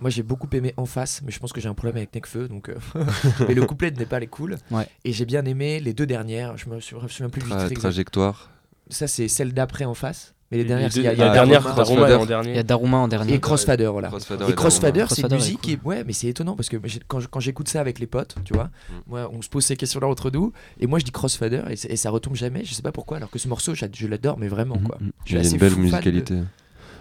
Moi j'ai beaucoup aimé En Face, mais je pense que j'ai un problème avec Necfeu, donc. euh, <laughs> mais le couplet de Népal est cool. Ouais. Et j'ai bien aimé les deux dernières, je me souviens, plus du Tra- titre exact. trajectoire. Ça c'est celle d'après En Face, mais les dernières, il y a, Ah, dernière. Daruma en dernier. Il y a Daruma en dernier. Et Crossfader, voilà. Crossfader Et Crossfader, c'est une musique qui est... Ouais, mais c'est étonnant parce que quand j'écoute ça avec les potes, tu vois, Mm. moi, on se pose ces questions-là entre nous, et moi je dis Crossfader et, et ça retombe jamais, je sais pas pourquoi, alors que ce morceau, je l'adore, mais vraiment, quoi. Mhm. Je suis Il y a assez une belle de- musicalité.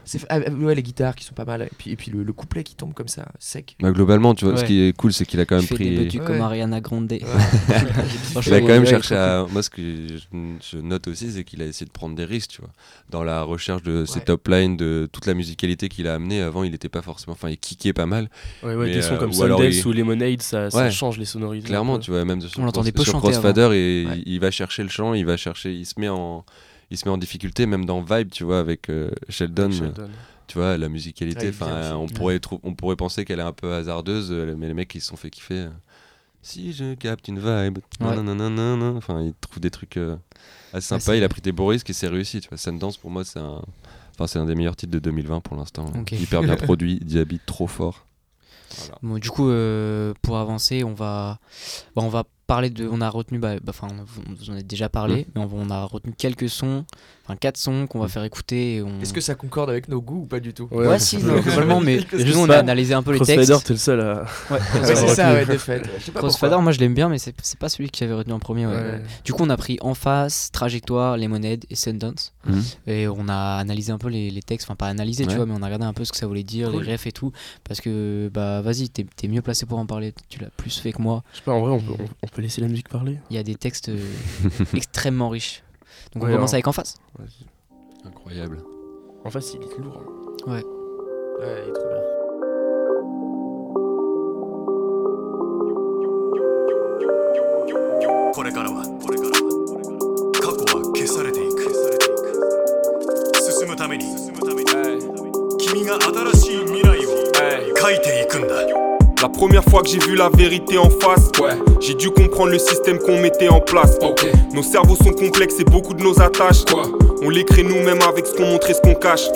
C'est ah, ouais, les guitares qui sont pas mal, et puis, et puis le, le couplet qui tombe comme ça, sec. Bah, globalement, tu vois, ce qui est cool, c'est qu'il a quand Il même fait pris. des Ouais. comme Ariana Grande. <laughs> Il a quand même cherché à. Moi, ce que je, note aussi, c'est qu'il a essayé de prendre des risques, tu vois. Dans la recherche de ses top lines, de toute la musicalité qu'il a amené. Avant, il était pas forcément. Enfin, il kickait pas mal. Ouais, ouais, Mais, des sons euh, comme ou Sundance il- ou Lemonade, ça, ça Ouais. change les sonorités. Clairement, tu vois, même sur, On l'entendait chanter Crossfader, et Ouais. il, il va chercher le chant, il va chercher, il se met en. Il se met en difficulté, même dans Vibe, tu vois, avec euh, Sheldon. Sheldon. tu vois la musicalité enfin on pourrait on pourrait penser qu'elle est un peu hasardeuse euh, mais les mecs ils se sont fait kiffer euh, si je capte une vibe Ouais. enfin il trouve des trucs euh, assez sympas il a pris des beaux risques et c'est réussi tu vois Sundance pour moi c'est un enfin c'est un des meilleurs titres de 2020 pour l'instant Ok. hyper bien <laughs> produit Diaby trop fort Voilà. Bon, du coup, euh, pour avancer, on va, bah, on va parler de. On a retenu, bah, bah, enfin, vous, vous en avez déjà parlé, mais on, on a retenu quelques sons, enfin quatre sons qu'on va faire écouter. on- Est-ce que ça concorde avec nos goûts ou pas du tout Ouais, Ouais, si, non, globalement, mais <laughs> juste, on a analysé un peu les Crossfader, textes. t'es le seul à. Ouais, <laughs> Ouais, c'est ça, ouais, de fait. Crossfader, pourquoi. moi je l'aime bien, mais c'est pas celui que j'avais retenu en premier. ouais. Ouais. Du coup, on a pris En Face, Trajectoire, Lemonade et Sundance. Mhm. Et on a analysé un peu les, les textes, enfin pas analysé, tu vois, mais on a regardé un peu ce que ça voulait dire, Cool. les refs et tout. Parce que, bah vas-y, t'es es mieux placé pour en parler, tu l'as plus fait que moi. Je sais pas, en vrai, on peut, on, on peut laisser la musique parler. Il y a des textes euh, <laughs> extrêmement riches. Donc Ouais, on commence alors. avec En Face. Vas-y. incroyable En face, il est lourd. hein. Ouais, il est trop bien. こ première fois que j'ai vu la vérité en face, j'ai dû comprendre le système qu'on mettait en place. Nos cerveaux sont complexes et beaucoup de nos attaches. On les crée nous-mêmes avec ce qu'on montre et ce qu'on cache.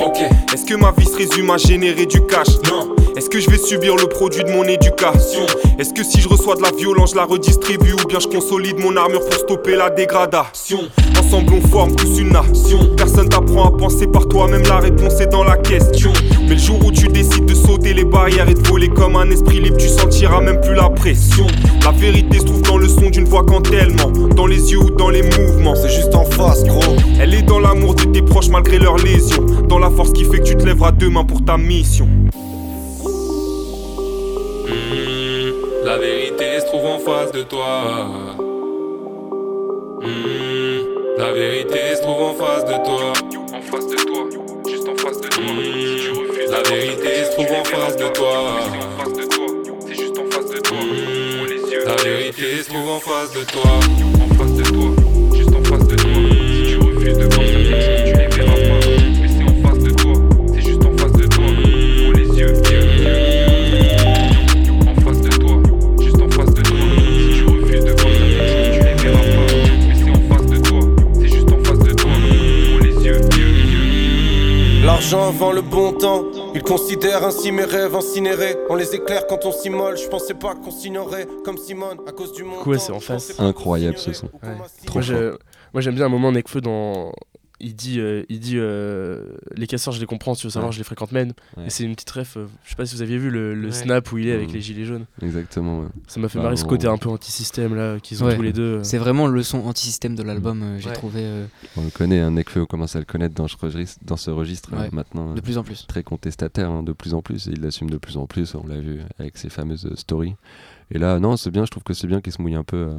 Est-ce que ma vie se résume à générer du cash? Non. Est-ce que je vais subir le produit de mon éducation? Est-ce que si je reçois de la violence, je la redistribue ou bien je consolide mon armure pour stopper la dégradation? Ensemble on forme tous une nation. Personne t'apprend à penser par toi-même, la réponse est dans la question. Mais le jour où tu décides de sauter les barrières et de voler comme un esprit libre, tu sentiras même plus la pression. La vérité se trouve dans le son d'une voix quand elle ment, dans les yeux ou dans les mouvements. C'est juste en face, gros. Elle est dans l'amour de tes proches malgré leurs lésions, dans la force qui fait que tu te lèveras demain pour ta mission. La vérité se trouve en face de toi. Hmm, La vérité se trouve en face de toi. En face de toi, juste en face de toi. Si tu refuses La vérité se trouve en face de toi. en face de toi, c'est juste en face de toi. Hmm, La vérité se trouve en face de toi. L'argent avant le bon temps. Ils considèrent ainsi mes rêves incinérés. On les éclaire quand on s'immole. Je pensais pas qu'on signerait comme Simone à cause du monde. Ouais, c'est en face. Incroyable ce son. Ouais. Trop moi, j'aime bien un moment Nekfeu dans. Il dit, euh, il dit euh, les casseurs, je les comprends, si tu veux savoir, Ouais. je les fréquente même. Ouais. Et c'est une petite ref. euh, je sais pas si vous aviez vu le, le Ouais. snap où il est avec Mhm. les gilets jaunes. Exactement. ouais. Ça m'a fait Bah, marrer ce côté un peu anti-système là qu'ils ont Ouais. tous les deux. C'est vraiment le son anti-système de l'album, euh, j'ai Ouais. trouvé euh, On le connaît, un Nekfeu, on commence à le connaître dans ce registre, dans ce registre euh, maintenant. de euh, plus en plus. très contestataire hein, de plus en plus et il l'assume de plus en plus on l'a vu avec ses fameuses euh, stories et là non c'est bien je trouve que c'est bien qu'il se mouille un peu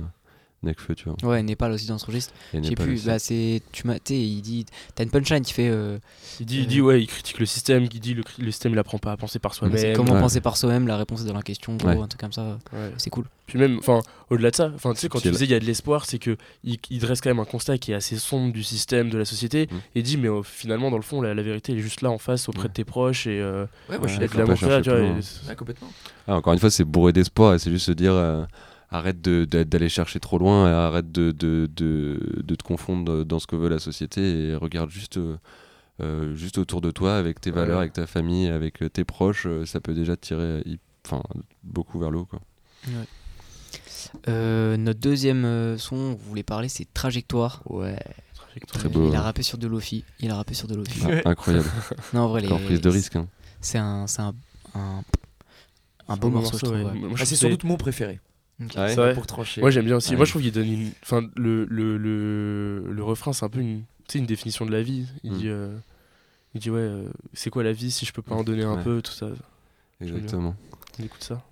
euh, Nekfeu tu vois Ouais, Népal aussi dans ce registre. Je sais plus, aussi. bah c'est. Tu m'as. il dit. T'as une punchline qui fait. euh, Il dit, il dit ouais, il critique le système, il dit le, le système il apprend pas à penser par soi-même. comment Ouais. penser par soi-même, la réponse est dans la question, gros, Ouais. un truc comme ça. Ouais. C'est cool. Puis même, enfin, au-delà de ça, enfin, tu sais, quand tu disais il y a de l'espoir, c'est que il, il dresse quand même un constat qui est assez sombre du système, de la société, Mm. et dit mais euh, finalement dans le fond la, la vérité elle est juste là en face auprès Ouais. de tes proches et euh, Ouais, moi je suis chercher tu vois, complètement. Ah, encore une fois c'est bourré d'espoir et c'est juste se dire arrête de- de- d'aller chercher trop loin et arrête de, de, de, de te confondre dans ce que veut la société et regarde juste euh, euh, juste autour de toi avec tes Ouais. valeurs avec ta famille avec euh, tes proches ça peut déjà te tirer enfin beaucoup vers le haut quoi Euh, notre deuxième son, vous voulez parler, c'est Trajectoire. Ouais. Très beau. Il a rappé sur de Lofi. Il a rappé sur de Lofi. Ah, incroyable <laughs> non, en vrai, les- prise de risque hein. C'est un, c'est un, un, un c'est beau morceau, trouve. ouais. Ah, c'est sans doute mon préféré. Ok. Ah ouais C'est vrai. Pour trancher. Moi j'aime bien aussi. Ouais. Moi je trouve qu'il donne une. Enfin, le, le, le, le refrain c'est un peu une, tu sais, une définition de la vie. Il Mm. dit, euh, il dit ouais, euh, c'est quoi la vie si je peux pas en donner un peu, tout ça. exactement On écoute ça.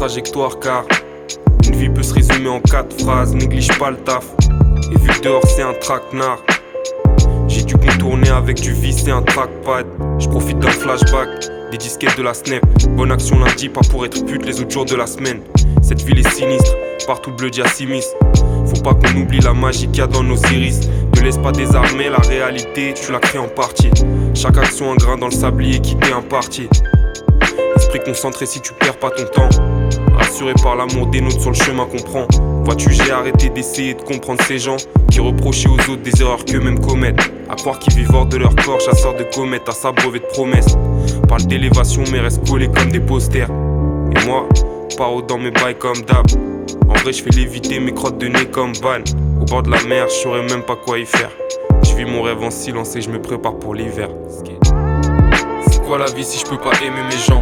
Trajectoire car une vie peut se résumer en quatre phrases. Néglige pas le taf. Et vu que dehors c'est un traquenard, j'ai dû contourner avec du vis et un trackpad. Je profite d'un flashback, des disquettes de la snap. Bonne action lundi, pas pour être pute les autres jours de la semaine. Cette ville est sinistre, partout le bleu sinistre. Faut pas qu'on oublie la magie qu'il y a dans nos iris. Ne laisse pas désarmer la réalité, tu la crées en partie. Chaque action un grain dans le sablier qui t'est imparti. Esprit concentré si tu perds pas ton temps. Rassuré par l'amour des nôtres sur le chemin qu'on prend. Vois-tu, j'ai arrêté d'essayer de comprendre ces gens qui reprochaient aux autres des erreurs qu'eux-mêmes commettent. À croire qu'ils vivent hors de leur corps, chasseurs de comètes, à s'abreuver de promesses. Parle d'élévation, mais reste collés comme des posters. Et moi, paro dans mes bails comme d'hab. En vrai, je fais léviter mes crottes de nez comme van. Au bord de la mer, je saurais même pas quoi y faire. Je vis mon rêve en silence et je me prépare pour l'hiver. C'est quoi la vie si je peux pas aimer mes gens?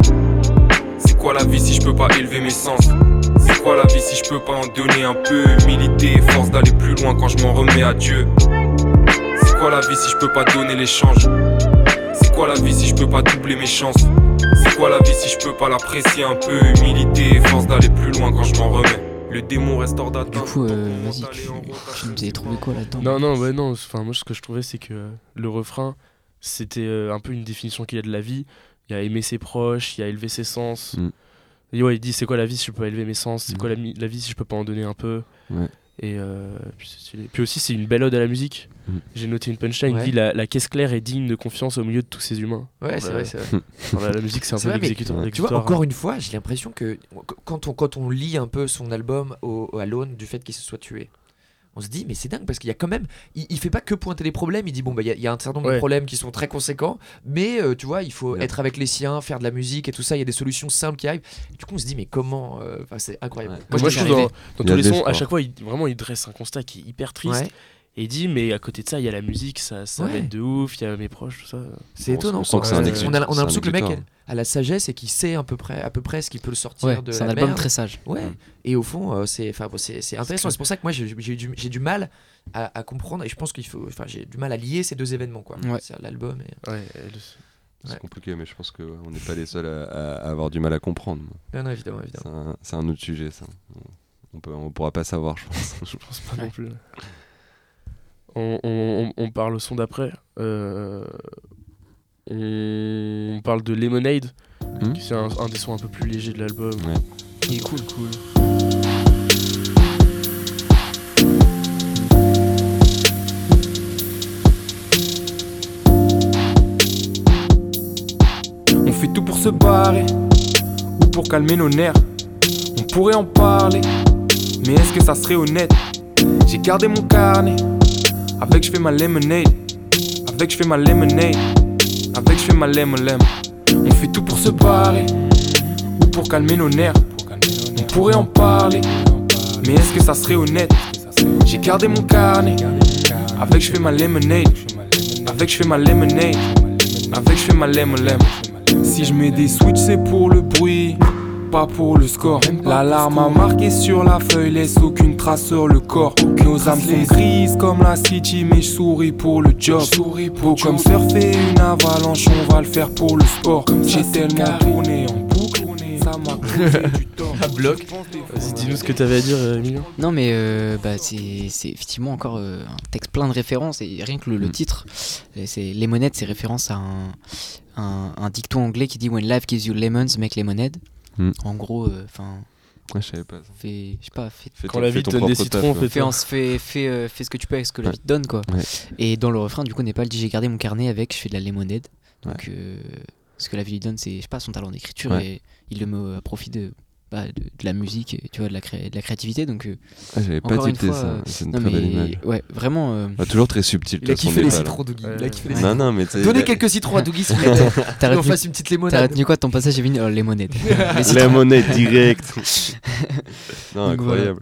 Quoi la vie si je peux pas élever mes sens? C'est quoi la vie si je peux pas en donner un peu? Humilité et force d'aller plus loin quand je m'en remets à Dieu. C'est quoi la vie si je peux pas donner l'échange? C'est quoi la vie si je peux pas doubler mes chances? C'est quoi la vie si je peux pas l'apprécier un peu? Humilité et force d'aller plus loin quand je m'en remets. Le démon reste hors Du coup, euh, vas-y, tu, en route, tu nous avais trouvé quoi là-dedans? Non, non, ouais, non. Enfin, moi, ce que je trouvais, c'est que euh, le refrain, c'était euh, un peu une définition qu'il y a de la vie. Il y a aimer ses proches, il y a élever ses sens. Mm. Et ouais, il dit c'est quoi la vie si je peux pas élever mes sens? C'est Mm. quoi la, vie si je peux pas en donner un peu? Ouais. Et euh, puis, c'est stylé. Puis aussi, c'est une belle ode à la musique. Mm. J'ai noté une punchline Ouais. qui dit la, la caisse claire est digne de confiance au milieu de tous ces humains. Ouais, c'est vrai, c'est vrai. <laughs> Enfin, la, musique, c'est un peu l'exécuteur. tu Tu vois, encore une fois, j'ai l'impression que quand on, quand on lit un peu son album au, à l'aune du fait qu'il se soit tué, on se dit, mais c'est dingue parce qu'il y a quand même. Il, il fait pas que pointer les problèmes, il dit, bon, bah, il y, a- il y a un certain nombre Ouais. de problèmes qui sont très conséquents, mais euh, tu vois, il faut Ouais. être avec les siens, faire de la musique et tout ça, il y a des solutions simples qui arrivent. Du coup, on se dit, mais comment euh, c'est incroyable. Ouais. Moi, Moi, je trouve suis dans, tous les sons, à chaque fois, il, vraiment, il dresse un constat qui est hyper triste. Ouais. Et il dit, mais à côté de ça, il y a la musique, ça, ça va Ouais. être de ouf, il y a mes proches, tout ça. C'est On- étonnant. on sent que c'est un quoi. exutoire. on a, on a C'est un l'impression que le mec a la sagesse et qu'il sait à peu près, à peu près ce qu'il peut le sortir Ouais, de c'est un la album merde. très sage. Ouais. Mm. Et au fond, euh, c'est, c'est, c'est intéressant. C'est pour ça que moi, j'ai, j'ai du, j'ai du mal à, à comprendre. Et je pense qu'il faut, enfin, j'ai du mal à lier ces deux événements, quoi. Ouais. C'est l'album. Et... Ouais, et le- c'est Ouais. compliqué mais je pense que ouais, on n'est pas les seuls à, avoir du mal à comprendre Non, non, évidemment, évidemment. c'est un, autre sujet ça on peut on pourra pas savoir je pense <laughs> Je pense pas Ouais. non plus. On, on- on- on parle au son d'après. Euh, on parle de Lemonade, Hmm qui c'est un, un des sons un peu plus légers de l'album. Ouais. Il est cool, cool. On fait tout pour se barrer ou pour calmer nos nerfs. On pourrait en parler, mais est-ce que ça serait honnête? J'ai gardé mon carnet, avec je fais ma lemonade, avec je fais ma lemonade, avec je fais ma lemon. On fait tout pour se barrer. Ou pour calmer nos nerfs. On pourrait en parler, mais est-ce que ça serait honnête? J'ai gardé mon carnet, avec je fais ma lemonade, avec je fais ma lemonade, avec je fais ma lemon. Si je mets des switches, c'est pour le bruit, pas pour le score. L'alarme a marqué sur la feuille, laisse aucune trace sur le corps. Nos âmes sont grises comme la city, mais je souris pour le job. Beau comme surfer une avalanche, on va le faire pour le sport. J'ai tellement tourné en boucle, ça m'a du. <laughs> À bloc. Vas-y, dis-nous ce que t'avais à dire, euh, Emilien. Non, mais euh, bah, c'est effectivement encore euh, un texte plein de références. Et rien que le, le Mm. titre, c'est Lemonade, c'est référence à un, un, un dicton anglais qui dit When life gives you lemons, make lemonade. Mm. En gros, enfin, Ouais, je savais pas. ça. fais, je sais pas, fais, Fais Quand la vie te donne des citrons, taf, fais ouais. fais, en- fais, fais, euh, fais ce que tu peux avec ce que la vie te donne, quoi. Ouais. Et dans le refrain, du coup, Népal dit J'ai gardé mon carnet avec, je fais de la lemonade. Ouais. Donc, euh, ce que la vie lui donne, c'est, je sais pas, son talent d'écriture Ouais. et il le met à profit de, bah, de, de la musique, et, tu vois, de la, cré- de la créativité. Donc, euh, Ah, j'avais pas tilté fois, ça. euh, C'est une non, très belle mais image. ouais, vraiment. euh, Ah, toujours très subtil. Il a kiffé les citrons, Dougie. Il a Ouais. kiffé les Non, non, mais tu sais, Donnez quelques citrons à Dougie s'il vous plaît. <laughs> T'as Qu'on retenu, fasse une petite t'as limonade. retenu quoi de ton passage J'ai. <laughs> Les citrons. La monnaie directe. <laughs> non, Donc, voilà.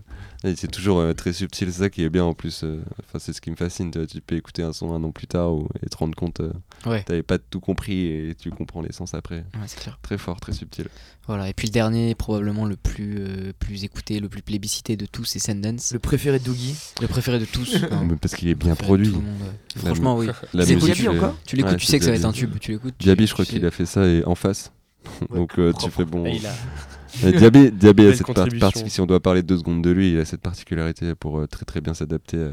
C'est toujours euh, très subtil, c'est ça qui est bien en plus. euh, Enfin, c'est ce qui me fascine. Tu, vois, tu peux écouter un son un an plus tard ou, et te rendre compte. euh, Ouais. T'avais pas tout compris et tu comprends l'essence après. Ouais, c'est clair. Très fort, très subtil. Voilà. Et puis le dernier, probablement le plus, euh, plus écouté, le plus plébiscité de tous, c'est Sendance. Le préféré de Dougie. Le préféré de tous. <laughs> Mais parce qu'il est bien produit. tout le monde, ouais. La Franchement, oui. La Diaby euh, encore Tu l'écoutes, ouais, tu sais que ça va être un tube. Tu l'écoutes. tu- Diaby, je crois tu qu'il a fait ça et en face. Donc euh, tu fais bon. Diaby, Diaby a cette par- partie, si on doit parler deux secondes de lui, il a cette particularité pour euh, très très bien s'adapter euh,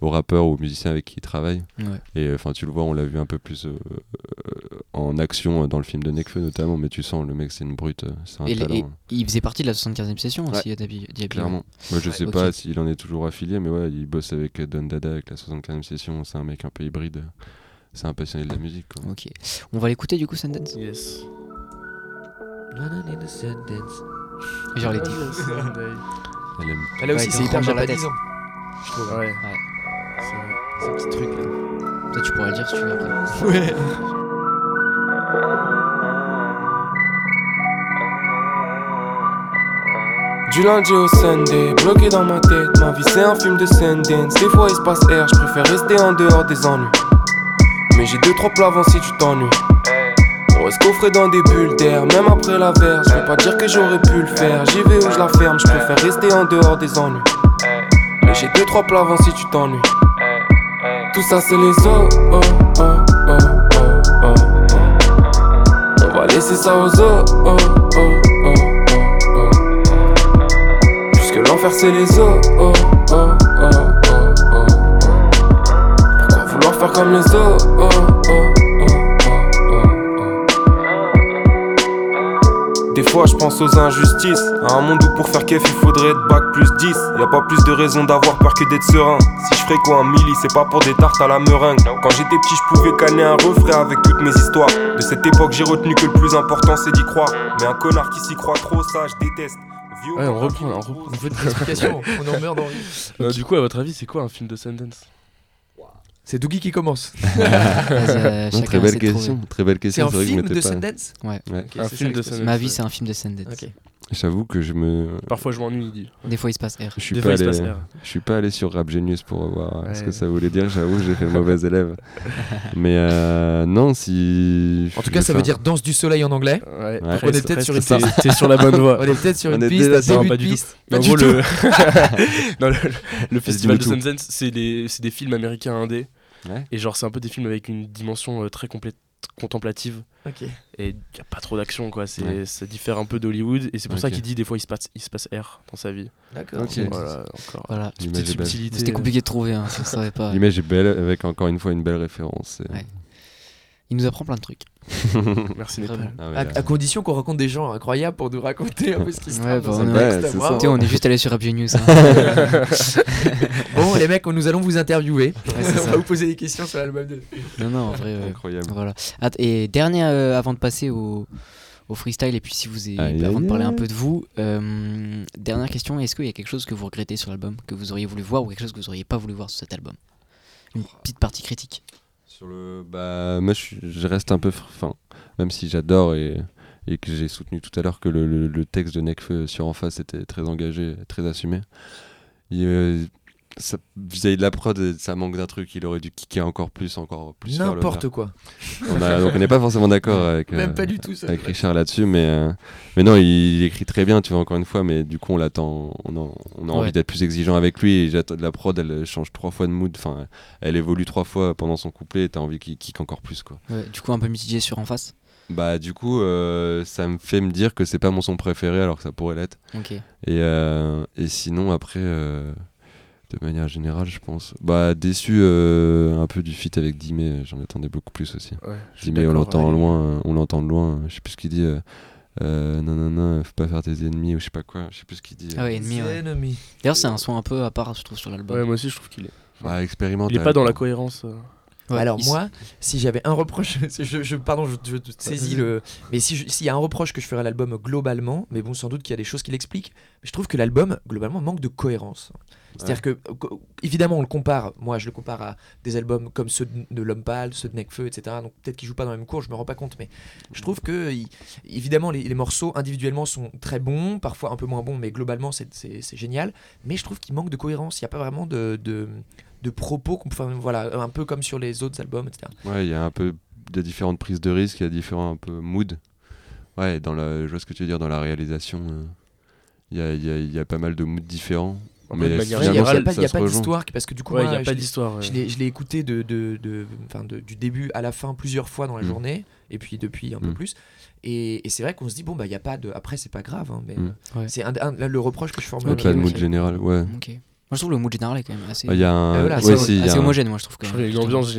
aux rappeurs, aux musiciens avec qui il travaille. Ouais. Et enfin, tu le vois, on l'a vu un peu plus euh, euh, en action euh, dans le film de Nekfeu notamment, mais tu sens le mec, c'est une brute, euh, c'est un Et, talent. et hein. il faisait partie de la 75e session aussi, Diaby. Diaby, Clairement. Moi, je sais pas s'il en est toujours affilié, mais ouais, il bosse avec euh, Don Dada, avec la 75e session. C'est un mec un peu hybride. C'est un passionné de la musique. Quoi. Ok. On va l'écouter du coup, Sendance Yes. Genre l'été. Elle aime. Elle a aussi, un hyper grand japonais. japonisant. Je trouve. Ouais. Ouais. C'est c'est un petit truc là. Ça, tu pourrais le dire si tu veux après. Ouais. Du lundi au Sunday, bloqué dans ma tête, ma vie c'est un film de Sundance. Des fois il se passe air, je préfère rester en dehors des ennuis. Mais j'ai deux trois plats avant si tu t'ennuies. Reste coffré dans des bulles d'air, même après la verre. Je vais pas dire que j'aurais pu le faire, j'y vais où je la ferme, je préfère rester en dehors des ennuis. Mais j'ai deux trois plats avant si tu t'ennuies. Tout ça c'est les os, oh, oh, oh, oh, oh, oh. On va laisser ça aux os, oh, oh, oh, oh, oh, oh. Puisque l'enfer c'est les os, oh, oh, oh, oh, oh, oh. Pourquoi vouloir faire comme les os, oh, oh, oh, oh, fois je pense aux injustices. À un monde où pour faire kef il faudrait être bac plus 10 Y a pas plus de raison d'avoir peur que d'être serein. Si je ferais quoi un milli c'est pas pour des tartes à la meringue. Quand j'étais petit je pouvais canner un refrain avec toutes mes histoires. De cette époque j'ai retenu que le plus important c'est d'y croire. Mais un connard qui s'y croit trop ça je déteste. Vieux Ouais, on reprend, on reprend. On veut des explications, <laughs> on en meurt d'envie. Euh, du coup, à votre avis, c'est quoi un film de Sundance? C'est Dougie qui commence. <laughs> Euh, Non, très belle question. Très belle C'est question. un vrai que je film de pas- Sundance Ouais. Un c'est film de Sundance. Ma vie, c'est un film de Sundance. J'avoue que je me. Parfois, je m'ennuie. Des fois, il se passe R. Je suis Des pas fois, il se allé. passe R. Je suis pas allé sur Rap Genius pour voir ce que ça voulait dire. J'avoue, j'ai fait le mauvais élève. <laughs> Mais euh, non, si. En tout cas, ça veut dire danse du soleil en anglais. Ouais, Ouais. On est peut-être sur une piste. t'es sur la bonne voie. On est peut-être sur une piste, non, pas du tout. piste. Mais Pas en du gros, tout. le... non, le, le festival de Sundance, c'est c'est des films américains indés. Ouais. Et genre, c'est un peu des films avec une dimension euh, très complète, contemplative. Et il n'y a pas trop d'action, quoi. C'est, Ouais. Ça diffère un peu d'Hollywood. Et c'est pour ça qu'il dit des fois il se passe, il se passe R dans sa vie. D'accord. Ok. Voilà, encore. Voilà. L'image Petite subtilité. C'était compliqué de trouver, hein, si on savait pas. L'image est belle, avec encore une fois une belle référence. Ouais. Il nous apprend plein de trucs. <laughs> Merci. Népal. Ah ouais, À, condition qu'on rencontre des gens incroyables pour nous raconter un peu ce qui se Ouais, passe bah, on est- juste allé sur Happy News. hein. <laughs> Bon, les mecs, nous allons vous interviewer. on ça. va vous poser des questions sur l'album de. non, non, en vrai. euh, Incroyable. Voilà. Et dernier, euh, avant de passer au, au freestyle, et puis si vous avez, avant de parler un peu de vous, euh, dernière question est-ce qu'il y a quelque chose que vous regrettez sur l'album, que vous auriez voulu voir, ou quelque chose que vous auriez pas voulu voir sur cet album? Une petite partie critique. Sur le, bah, moi, je, je reste un peu, enfin, même si j'adore et, et que j'ai soutenu tout à l'heure que le, le- texte de Nekfeu sur En face était très engagé, très assumé. Euh, ça, vis-à-vis de la prod, ça manque d'un truc. Il aurait dû kicker encore plus, encore plus. N'importe quoi. On a- donc on n'est pas forcément d'accord avec, Même euh, pas du tout ça. avec Richard là-dessus, mais, euh, mais non, il, il écrit très bien, tu vois, encore une fois, mais du coup, on l'attend, on, en- on a Ouais. envie d'être plus exigeant avec lui. Et j'attends- la prod, elle change trois fois de mood, enfin, elle évolue trois fois pendant son couplet, et t'as envie qu'il kick encore plus, quoi. Ouais, du coup, un peu mitigé sur En face. Bah, du coup, euh, ça me fait me dire que c'est pas mon son préféré, alors que ça pourrait l'être. Et, euh, et sinon, après, euh, de manière générale, je pense. Bah, déçu euh, un peu du feat avec Dimé, j'en attendais beaucoup plus aussi. Ouais, Dimé, on l'entend ouais. loin, euh, on l'entend de loin, je sais plus ce qu'il dit. Euh, euh, non, non, non, faut pas faire tes ennemis, ou je sais pas quoi, je sais plus ce qu'il dit. Ah ouais, ennemi, ouais. Ennemi. D'ailleurs, c'est un son un peu à part, je trouve, sur l'album. Ouais, moi aussi, je trouve qu'il est. Bah, expérimental. Il est pas dans la cohérence. Ouais, Alors moi, si j'avais un reproche, <laughs> je, je- pardon, je, saisis le, mais si s'il y a un reproche que je ferais à l'album globalement, mais bon, sans doute qu'il y a des choses qui l'expliquent, je trouve que l'album globalement manque de cohérence. C'est-à-dire que évidemment on le compare, moi je le compare à des albums comme ceux de, L'Homme Pâle, ceux de Necfeu, etc. Donc peut-être qu'ils jouent pas dans la même cour, je me rends pas compte, mais je trouve que évidemment les, les morceaux individuellement sont très bons, parfois un peu moins bons, mais globalement c'est génial. Mais je trouve qu'il manque de cohérence. Il n'y a pas vraiment de, de, de propos qu'on peut, enfin, voilà, un peu comme sur les autres albums, etc. Ouais, il y a un peu de différentes prises de risques, il y a différents un peu moods. Ouais, dans la, je vois ce que tu veux dire, dans la réalisation, euh, il y, a, il y a- il y a pas mal de moods différents. Ouais, Il n'y a, pas, y d'histoire, parce que du coup, Ouais, il moi, n'y a je pas l'ai- d'histoire. ouais. Je l'ai, écouté de, de, de- du début à la fin plusieurs fois dans la Mm. journée, et puis depuis un peu Mm. plus. Et, et c'est vrai qu'on se dit, bon, bah, il n'y a pas de. Après, c'est pas grave, hein, mais Mm. euh, Ouais. c'est un, un- le reproche que je Il formule. y a pas de mood général, ouais. Ok. Moi, je trouve le mood général est quand même assez, Il y a un, voilà, ouais, c'est- si, il y a assez un- homogène, moi, je trouve. Quand Je même, il y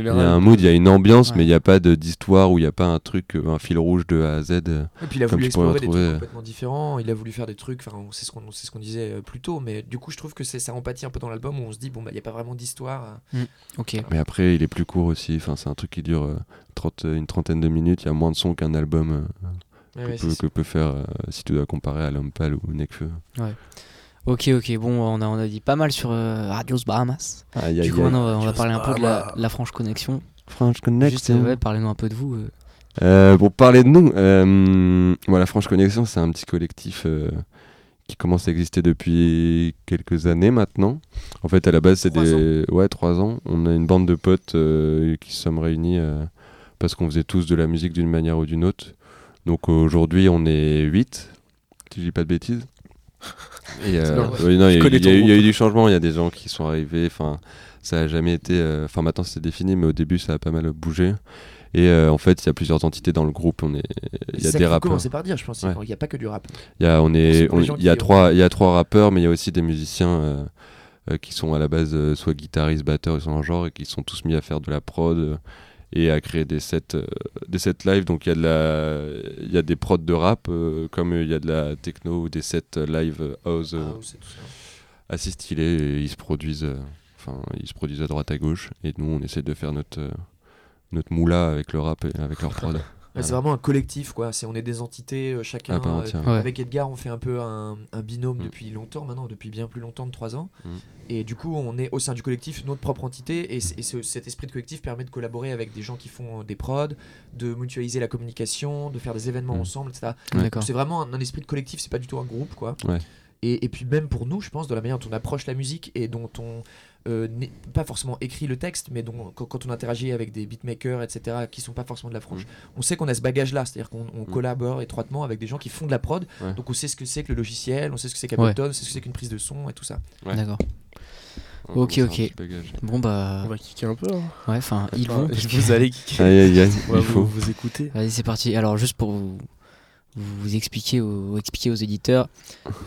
a un mood, il y a une ambiance, Ouais. mais il n'y a pas d'histoire ou il n'y a pas un truc, euh, un fil rouge de A à Z. euh. Et puis il a voulu explorer des trucs complètement différents. Il a voulu faire des trucs. Enfin, on sait ce qu'on c'est ce qu'on disait euh, plus tôt. Mais du coup, je trouve que c'est ça empathie un peu dans l'album où on se dit bon bah il y a pas vraiment d'histoire. Ok. Mais après, il est plus court aussi. Enfin, c'est un truc qui dure euh, 30, une trentaine de minutes. Il y a moins de sons qu'un album euh, Ouais, que, ouais, peut, c'est- que peut faire euh, si tu dois comparer à L'Homme Pâle ou Necfeu. Ok, ok. Bon, on a, on a dit pas mal sur euh, Radios Bahamas. Aïe, Du coup, maintenant, on va, on va parler un peu de la, la franche connexion. French Juste, Connection. ouais, parlez-nous un peu de vous. euh. Euh, pour parler de nous, euh, voilà, Franche Connexion, c'est un petit collectif euh, qui commence à exister depuis quelques années maintenant. En fait, à la base, c'est des. Ouais, trois ans. On a une bande de potes euh, qui se sommes réunis euh, parce qu'on faisait tous de la musique d'une manière ou d'une autre. Donc aujourd'hui, on est 8, si je dis pas de bêtises. Et, euh, Non, oui, non, il y, a- y eu- il y a eu groupe. du changement, il y a des gens qui sont arrivés. Enfin, ça a jamais été. euh, Enfin, maintenant c'est défini, mais au début, ça a pas mal bougé. Et euh, en fait, il y a plusieurs entités dans le groupe. On est, il y a ça des rappeurs. commencer par dire, je pense. Ouais. Il n'y a pas que du rap. Il y a, on est, il y a trois, il y a trois rappeurs, mais il y a aussi des musiciens euh, euh, qui sont à la base euh, soit guitaristes, batteurs, ils sont en genre et qui sont tous mis à faire de la prod euh, et à créer des sets, euh, des sets live. Donc il y a de la, il y a des prods de rap, euh, comme euh, il y a de la techno ou des sets live house Ah, assez stylés. Et ils se produisent, enfin ils se produisent à droite à gauche. Et nous, on essaie de faire notre notre moula avec le rap et avec leur prod. <laughs> C'est vraiment un collectif, quoi. C'est on est des entités, euh, chacun. Part euh. Ouais. Avec Edgar, on fait un peu un, un binôme Mm. depuis longtemps maintenant, depuis bien plus longtemps de 3 ans. Mm. Et du coup, on est au sein du collectif, notre propre entité. Et, et ce- cet esprit de collectif permet de collaborer avec des gens qui font euh, des prods, de mutualiser la communication, de faire des événements Mm. ensemble, etc. Ouais. C'est vraiment un, un esprit de collectif, c'est pas du tout un groupe, quoi. Ouais. Et, et puis même pour nous, je pense, de la manière dont on approche la musique et dont on euh, n'est pas forcément écrit le texte, mais dont, quand, on interagit avec des beatmakers, etc., qui sont pas forcément de la franche, on sait qu'on a ce bagage-là, c'est-à-dire qu'on on Mm. collabore étroitement avec des gens qui font de la prod, Ouais. donc on sait ce que c'est que le logiciel, on sait ce que c'est qu'Ableton, on sait ce que c'est qu'une prise de son et tout ça. Ouais. D'accord. Ok, ok. Bon, bah. On va kicker un peu. hein. Ouais, enfin, ils vont. <laughs> parce que- Vous allez kicker. Aïe, aïe, aïe, On va il vous, faut. vous écouter. Vas-y, c'est parti. Alors, juste pour vous, vous expliquer aux, expliquer aux éditeurs.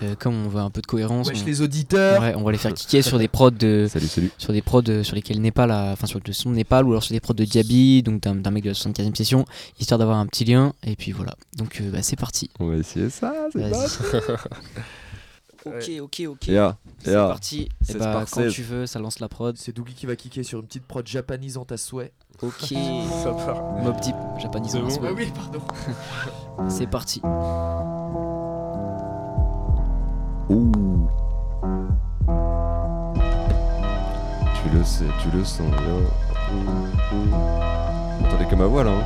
Euh, comme on veut un peu de cohérence. Wesh on, les auditeurs ouais, on va les faire kicker sur des prods de, Salut, salut. sur des prods euh, sur lesquels Népal a, enfin sur le son de Népal ou alors sur des prods de Diaby, donc d'un mec de la 75e session, histoire d'avoir un petit lien. Et puis voilà. Donc euh, bah, c'est parti. On va essayer ça, c'est pas. <laughs> ok, ok, ok. Yeah, C'est yeah. parti. Et 16 bah, par quand 16. tu veux, ça lance la prod. C'est Dougie qui va kicker sur une petite prod japanisante à souhait. Ok. <laughs> Ça part. Mob Deep, japonisant. C'est bon ouais. oui, pardon. <laughs> C'est parti. Ouh. Tu le sais, tu le sens, là. Vous entendez que ma voix là, hein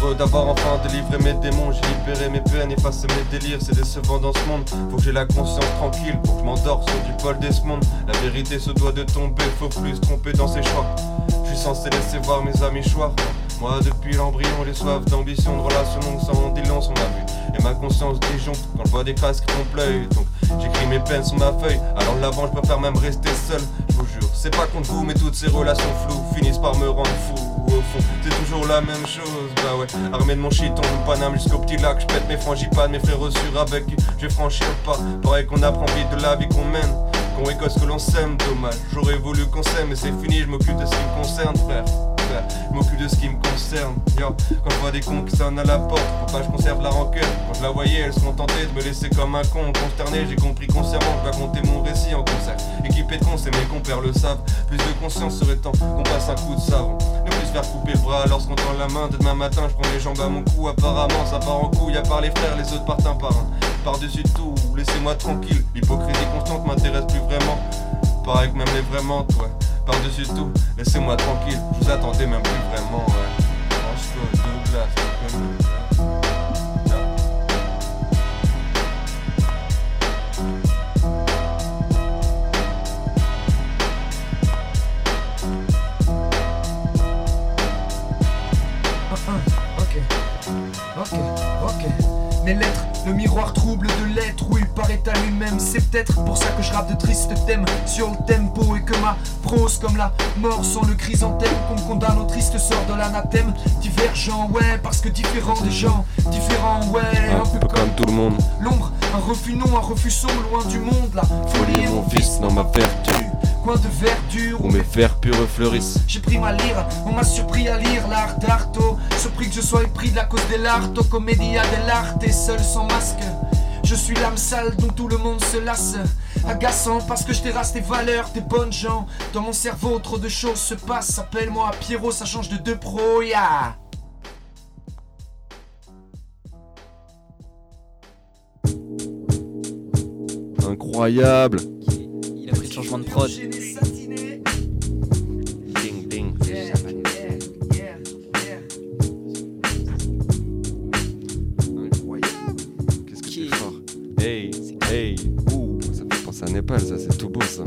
Heureux d'avoir enfin délivré mes démons, j'ai libéré mes peines, effacé mes délires, c'est décevant dans ce monde. Faut que j'ai la conscience tranquille, faut que je m'endors sur du Paul Desmond. La vérité se doit de tomber, faut plus se tromper dans ses choix. Je suis censé laisser voir mes amis choix. Moi depuis l'embryon, j'ai soif d'ambition, de relations longues sans long sur ma vue. Et ma conscience disjoncte quand je vois des crasses qui. Donc j'écris mes peines sur ma feuille, alors de l'avant je préfère même rester seul. Je vous jure, c'est pas contre vous, mais toutes ces relations floues finissent par me rendre fou. Au fond, c'est toujours la même chose, bah ouais. Armé de mon shit, on nous paname jusqu'au petit lac. Je pète mes frangipanes, mes frères sûrs avec je vais franchir le pas. Pareil qu'on apprend vite de la vie qu'on mène. Qu'on écosse que l'on s'aime, dommage. J'aurais voulu qu'on s'aime, mais c'est fini, je m'occupe de ce qui me concerne, frère. M'occupe de ce qui me concerne. Yo, quand je vois des cons qui sonnent à la porte, faut pas je conserve la rancœur. Quand je la voyais, elles se contentaient de me laisser comme un con. Consterné, j'ai compris concernant, je dois compter mon récit en concert. Équipé de cons, et mes compères le savent. Plus de conscience serait temps qu'on passe un coup de savon. Ne plus faire couper le bras lorsqu'on tend la main. Demain matin, je prends les jambes à mon cou. Apparemment, ça part en couille. À part les frères, les autres partent un par un. Par-dessus tout, laissez-moi tranquille. L'hypocrisie constante m'intéresse plus vraiment. Pareil que même les vraiment, ouais. Par-dessus tout, laissez-moi tranquille. Vous attendais même plus vraiment, ouais. Franchement, Douglas. Ok, ok, ok. Les lettres, le miroir trouble de C'est peut-être pour ça que je rappe de tristes thèmes sur le tempo et que ma prose comme la mort sans le chrysanthème qu'on condamne au triste sort de l'anathème. Divergent, ouais, parce que différent des gens, différent, ouais, Un peu comme tout le monde. L'ombre, un refus non, un refus sombre, loin du monde, la folie est mon fils dans ma vertu. Coin de verdure Où mes vers purs fleurissent. j'ai pris ma lyre, on m'a surpris à lire l'art d'Arto Surpris que je sois épris de la cause de l'arto Comédia dell'arte et seul sans masque Je suis l'âme sale dont tout le monde se lasse Agaçant parce que je terrasse tes valeurs, tes bonnes gens Dans mon cerveau trop de choses se passent Appelle-moi Pierrot, ça change de deux pro, yeah Incroyable. Il a pris le changement de prod. Ça à Népal, ça, c'est tout beau ça.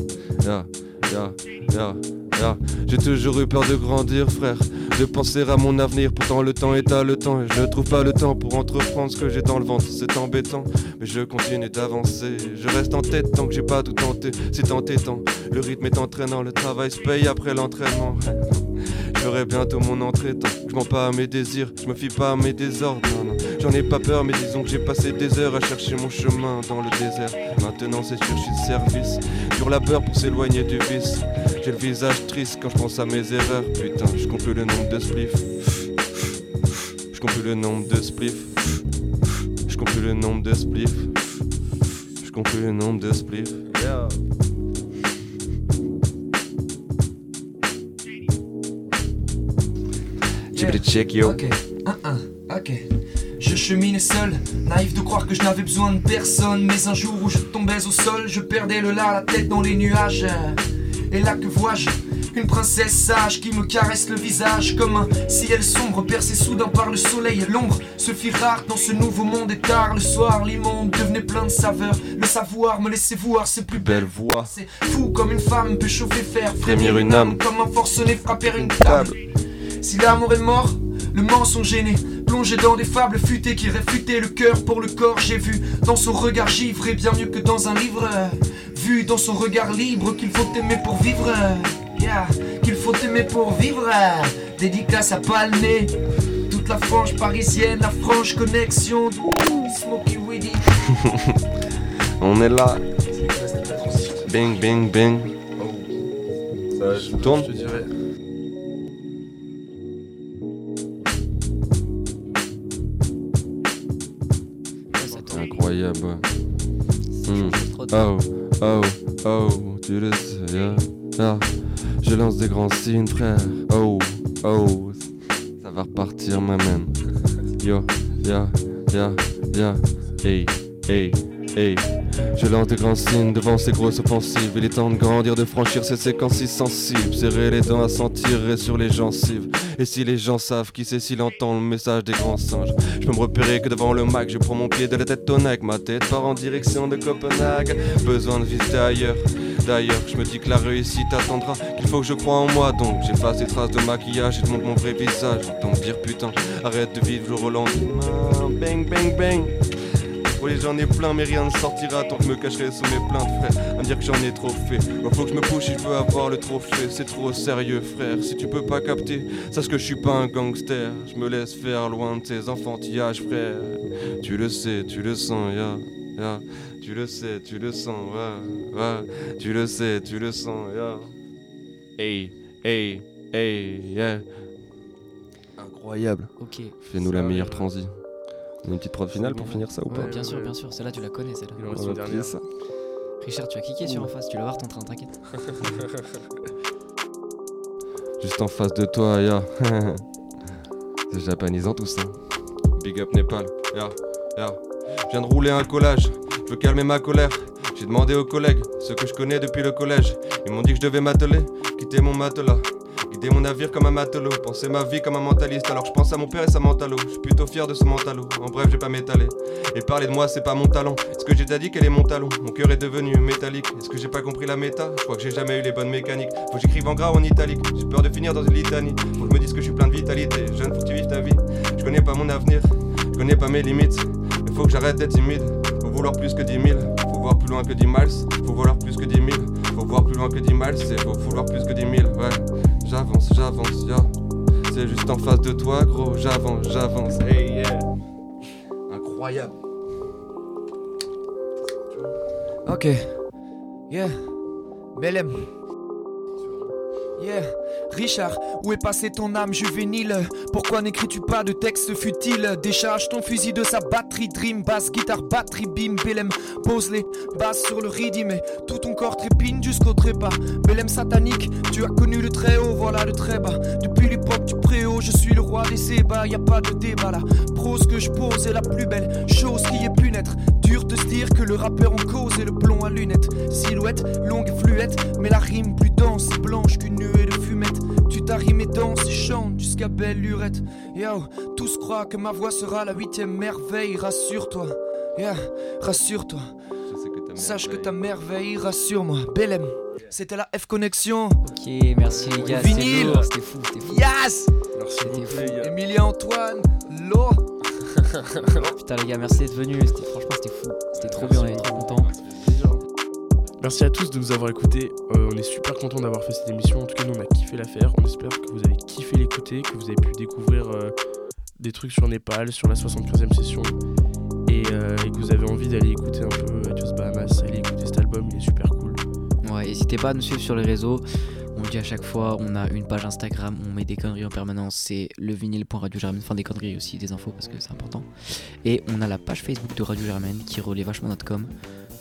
J'ai toujours eu peur de grandir, frère. De penser à mon avenir, pourtant le temps est à le temps. Et je ne trouve pas le temps pour entreprendre ce que j'ai dans le ventre, c'est embêtant. Mais je continue d'avancer. Je reste en tête tant que j'ai pas tout tenté. C'est entêtant. Le rythme est entraînant, le travail se paye après l'entraînement. <laughs> J'aurai bientôt mon entrée temps. Je mens pas à mes désirs, je me fie pas à mes désordres. J'en ai pas peur, mais disons que j'ai passé des heures à chercher mon chemin dans le désert. Maintenant c'est suis de service. Dur labeur pour s'éloigner du vice. J'ai le visage triste quand je pense à mes erreurs. Putain, je compte le nombre de spliffs. Je compte le nombre de spliffs. Je compte plus le nombre de spliffs. Je compte le nombre de spliffs. Check yo? Ok, un, un, ok. Je cheminais seul, naïf de croire que je n'avais besoin de personne. Mais un jour où je tombais au sol, je perdais le lard, la tête dans les nuages. Et là que vois-je? Une princesse sage qui me caresse le visage comme un ciel sombre percé soudain par le soleil et l'ombre se fit rare dans ce nouveau monde et tard le soir l'immonde devenait plein de saveurs le savoir me laissait voir ses plus belles Belle voix. c'est fou comme une femme peut chauffer fer, Frémir une âme. comme un forcené frapper une table. Si l'amour est mort, le mensonge est né, plongé dans des fables futées qui réfutaient le cœur pour le corps. J'ai vu dans son regard givré bien mieux que dans un livre. Vu dans son regard libre qu'il faut aimer pour vivre. Yeah, qu'il faut aimer pour vivre. Dédicace à Palmé. Tout toute la frange parisienne, la franche connexion Smokey Weedy. <laughs> On est là. Bing, bing, bing. Ça je tourne Je te dirais. Incroyable. Hmm. Oh, oh, oh, tu le sais, yeah, yeah. Je lance des grands signes, frère. Oh, oh, ça va repartir, ma man. Yo, ya, ya, ya, hey, hey, hey. Je lance des grands signes devant ces grosses offensives. Il est temps de grandir, de franchir ces séquences si sensibles. Serrer les dents à s'en tirer sur les gencives. Et si les gens savent qui c'est s'il entend le message des grands singes. Je peux me repérer que devant le Mac Je prends mon pied de la tête au Ma tête part en direction de Copenhague. Besoin de visiter ailleurs D'ailleurs, je me dis que la réussite attendra. Qu'il faut que je croie en moi Donc j'efface les traces de maquillage Et te montre mon vrai visage. J'entends dire putain Arrête de vivre le Roland Bang bang bang oui j'en ai plein mais rien ne sortira tant que je me cacherai sous mes plaintes frère. À me dire que j'en ai trop fait. Bah, Faut que je me couche si je veux avoir le trophée. C'est trop sérieux frère. Si tu peux pas capter Sache que je suis pas un gangster. Je me laisse faire loin de tes enfantillages frère. Tu le sais, tu le sens ya ya. Tu le sais, tu le sens ouais, ouais. Tu le sais, tu le sens ya. Hey, hey, hey, yeah. Incroyable. Ok. Fais-nous la meilleure ouais. transi Une petite prod finale pour finir ça ou pas bien sûr, bien sûr. Celle-là, tu la connais, celle-là. Il en reste On une va dernière. plier ça Richard, tu as cliqué sur en face. Tu vas voir ton train, t'inquiète. <laughs> Juste en face de toi, ya. <laughs> C'est japonisant tout ça. Big up Népal, ya, ya. Je viens de rouler un collage, je veux calmer ma colère. J'ai demandé aux collègues, ceux que je connais depuis le collège. Ils m'ont dit que je devais m'atteler, quitter mon matelas. Guider mon navire comme un matelot, penser ma vie comme un mentaliste. Alors je pense à mon père et sa mentalo. Je suis plutôt fier de ce mentalo. En bref, je vais pas m'étaler. Et parler de moi, c'est pas mon talent. Est-ce que j'ai déjà dit qu'elle est mon talon Mon cœur est devenu métallique. Est-ce que j'ai pas compris la méta? Je crois que j'ai jamais eu les bonnes mécaniques. Faut que j'écrive en gras ou en italique. J'ai peur de finir dans une litanie. Faut que je me dise que je suis plein de vitalité. Jeune, faut que tu vives ta vie. Je connais pas mon avenir, je connais pas mes limites. Mais faut que j'arrête d'être timide. Faut vouloir plus que 10 000. Faut voir plus loin que 10 miles. Faut vouloir plus que 10 000. Faut voir plus loin que 10 miles. C'est faut vouloir plus que 10 000. Ouais, j'avance, j'avance, ya. C'est juste en face de toi, gros. J'avance, j'avance. Hey, yeah. Incroyable. Ok. Yeah. Belém. Richard, où est passée ton âme juvénile? Pourquoi n'écris-tu pas de texte futile? Décharge ton fusil de sa batterie Dream, basse, guitare, batterie, bim, Belém Pose les basses sur le rythme et tout ton corps trépine jusqu'au trépas. Belém satanique, tu as connu le très haut, voilà le très bas Depuis l'époque du préau, je suis le roi des ébats Y a pas de débat là, prose que je pose est la plus belle chose qui ait pu naître. Dur de se dire que le rappeur en cause est le plomb à lunettes. Silhouette, longue et fluette, mais la rime plus dense et blanche qu'une nuée de fumette Tu t'as rimé danse et chante jusqu'à belle lurette. Yo, tous croient que ma voix sera la huitième merveille. Rassure-toi, yeah, rassure-toi Sache que ta merveille, rassure-moi Belém, c'était la F-Connexion Ok, merci les gars. C'était Vinyle. lourd, c'était fou, c'était fou. Yes Merci C'était beaucoup, fou. les gars. Emilien Antoine, Lo <laughs> Putain les gars, merci d'être venus. C'était franchement c'était fou. C'était trop bien, on est trop contents. Merci à tous de nous avoir écoutés. Euh, on est super content d'avoir fait cette émission. En tout cas, nous, on a kiffé la faire. On espère que vous avez kiffé l'écouter, que vous avez pu découvrir euh, des trucs sur Népal, sur la 75e session. Et, euh, et que vous avez envie d'aller écouter un peu Adios Bahamas. Allez écouter cet album, il est super cool. Ouais, n'hésitez pas à nous suivre sur les réseaux. On dit à chaque fois, on a une page Instagram, on met des conneries en permanence, c'est le vinyle.radio Germaine, enfin des conneries aussi, des infos parce que c'est important. Et on a la page Facebook de Radio Germaine qui relaie vachement notre com.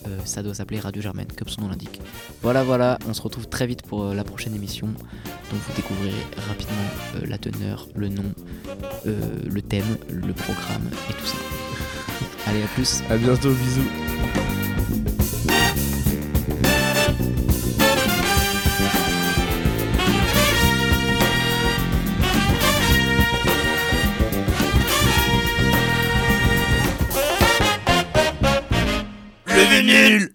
Euh, ça doit s'appeler Radio Germaine, comme son nom l'indique. Voilà, voilà, on se retrouve très vite pour euh, la prochaine émission. Donc vous découvrirez rapidement euh, la teneur, le nom, euh, le thème, le programme et tout ça. Allez, à plus. À bientôt, bisous. Le vinyle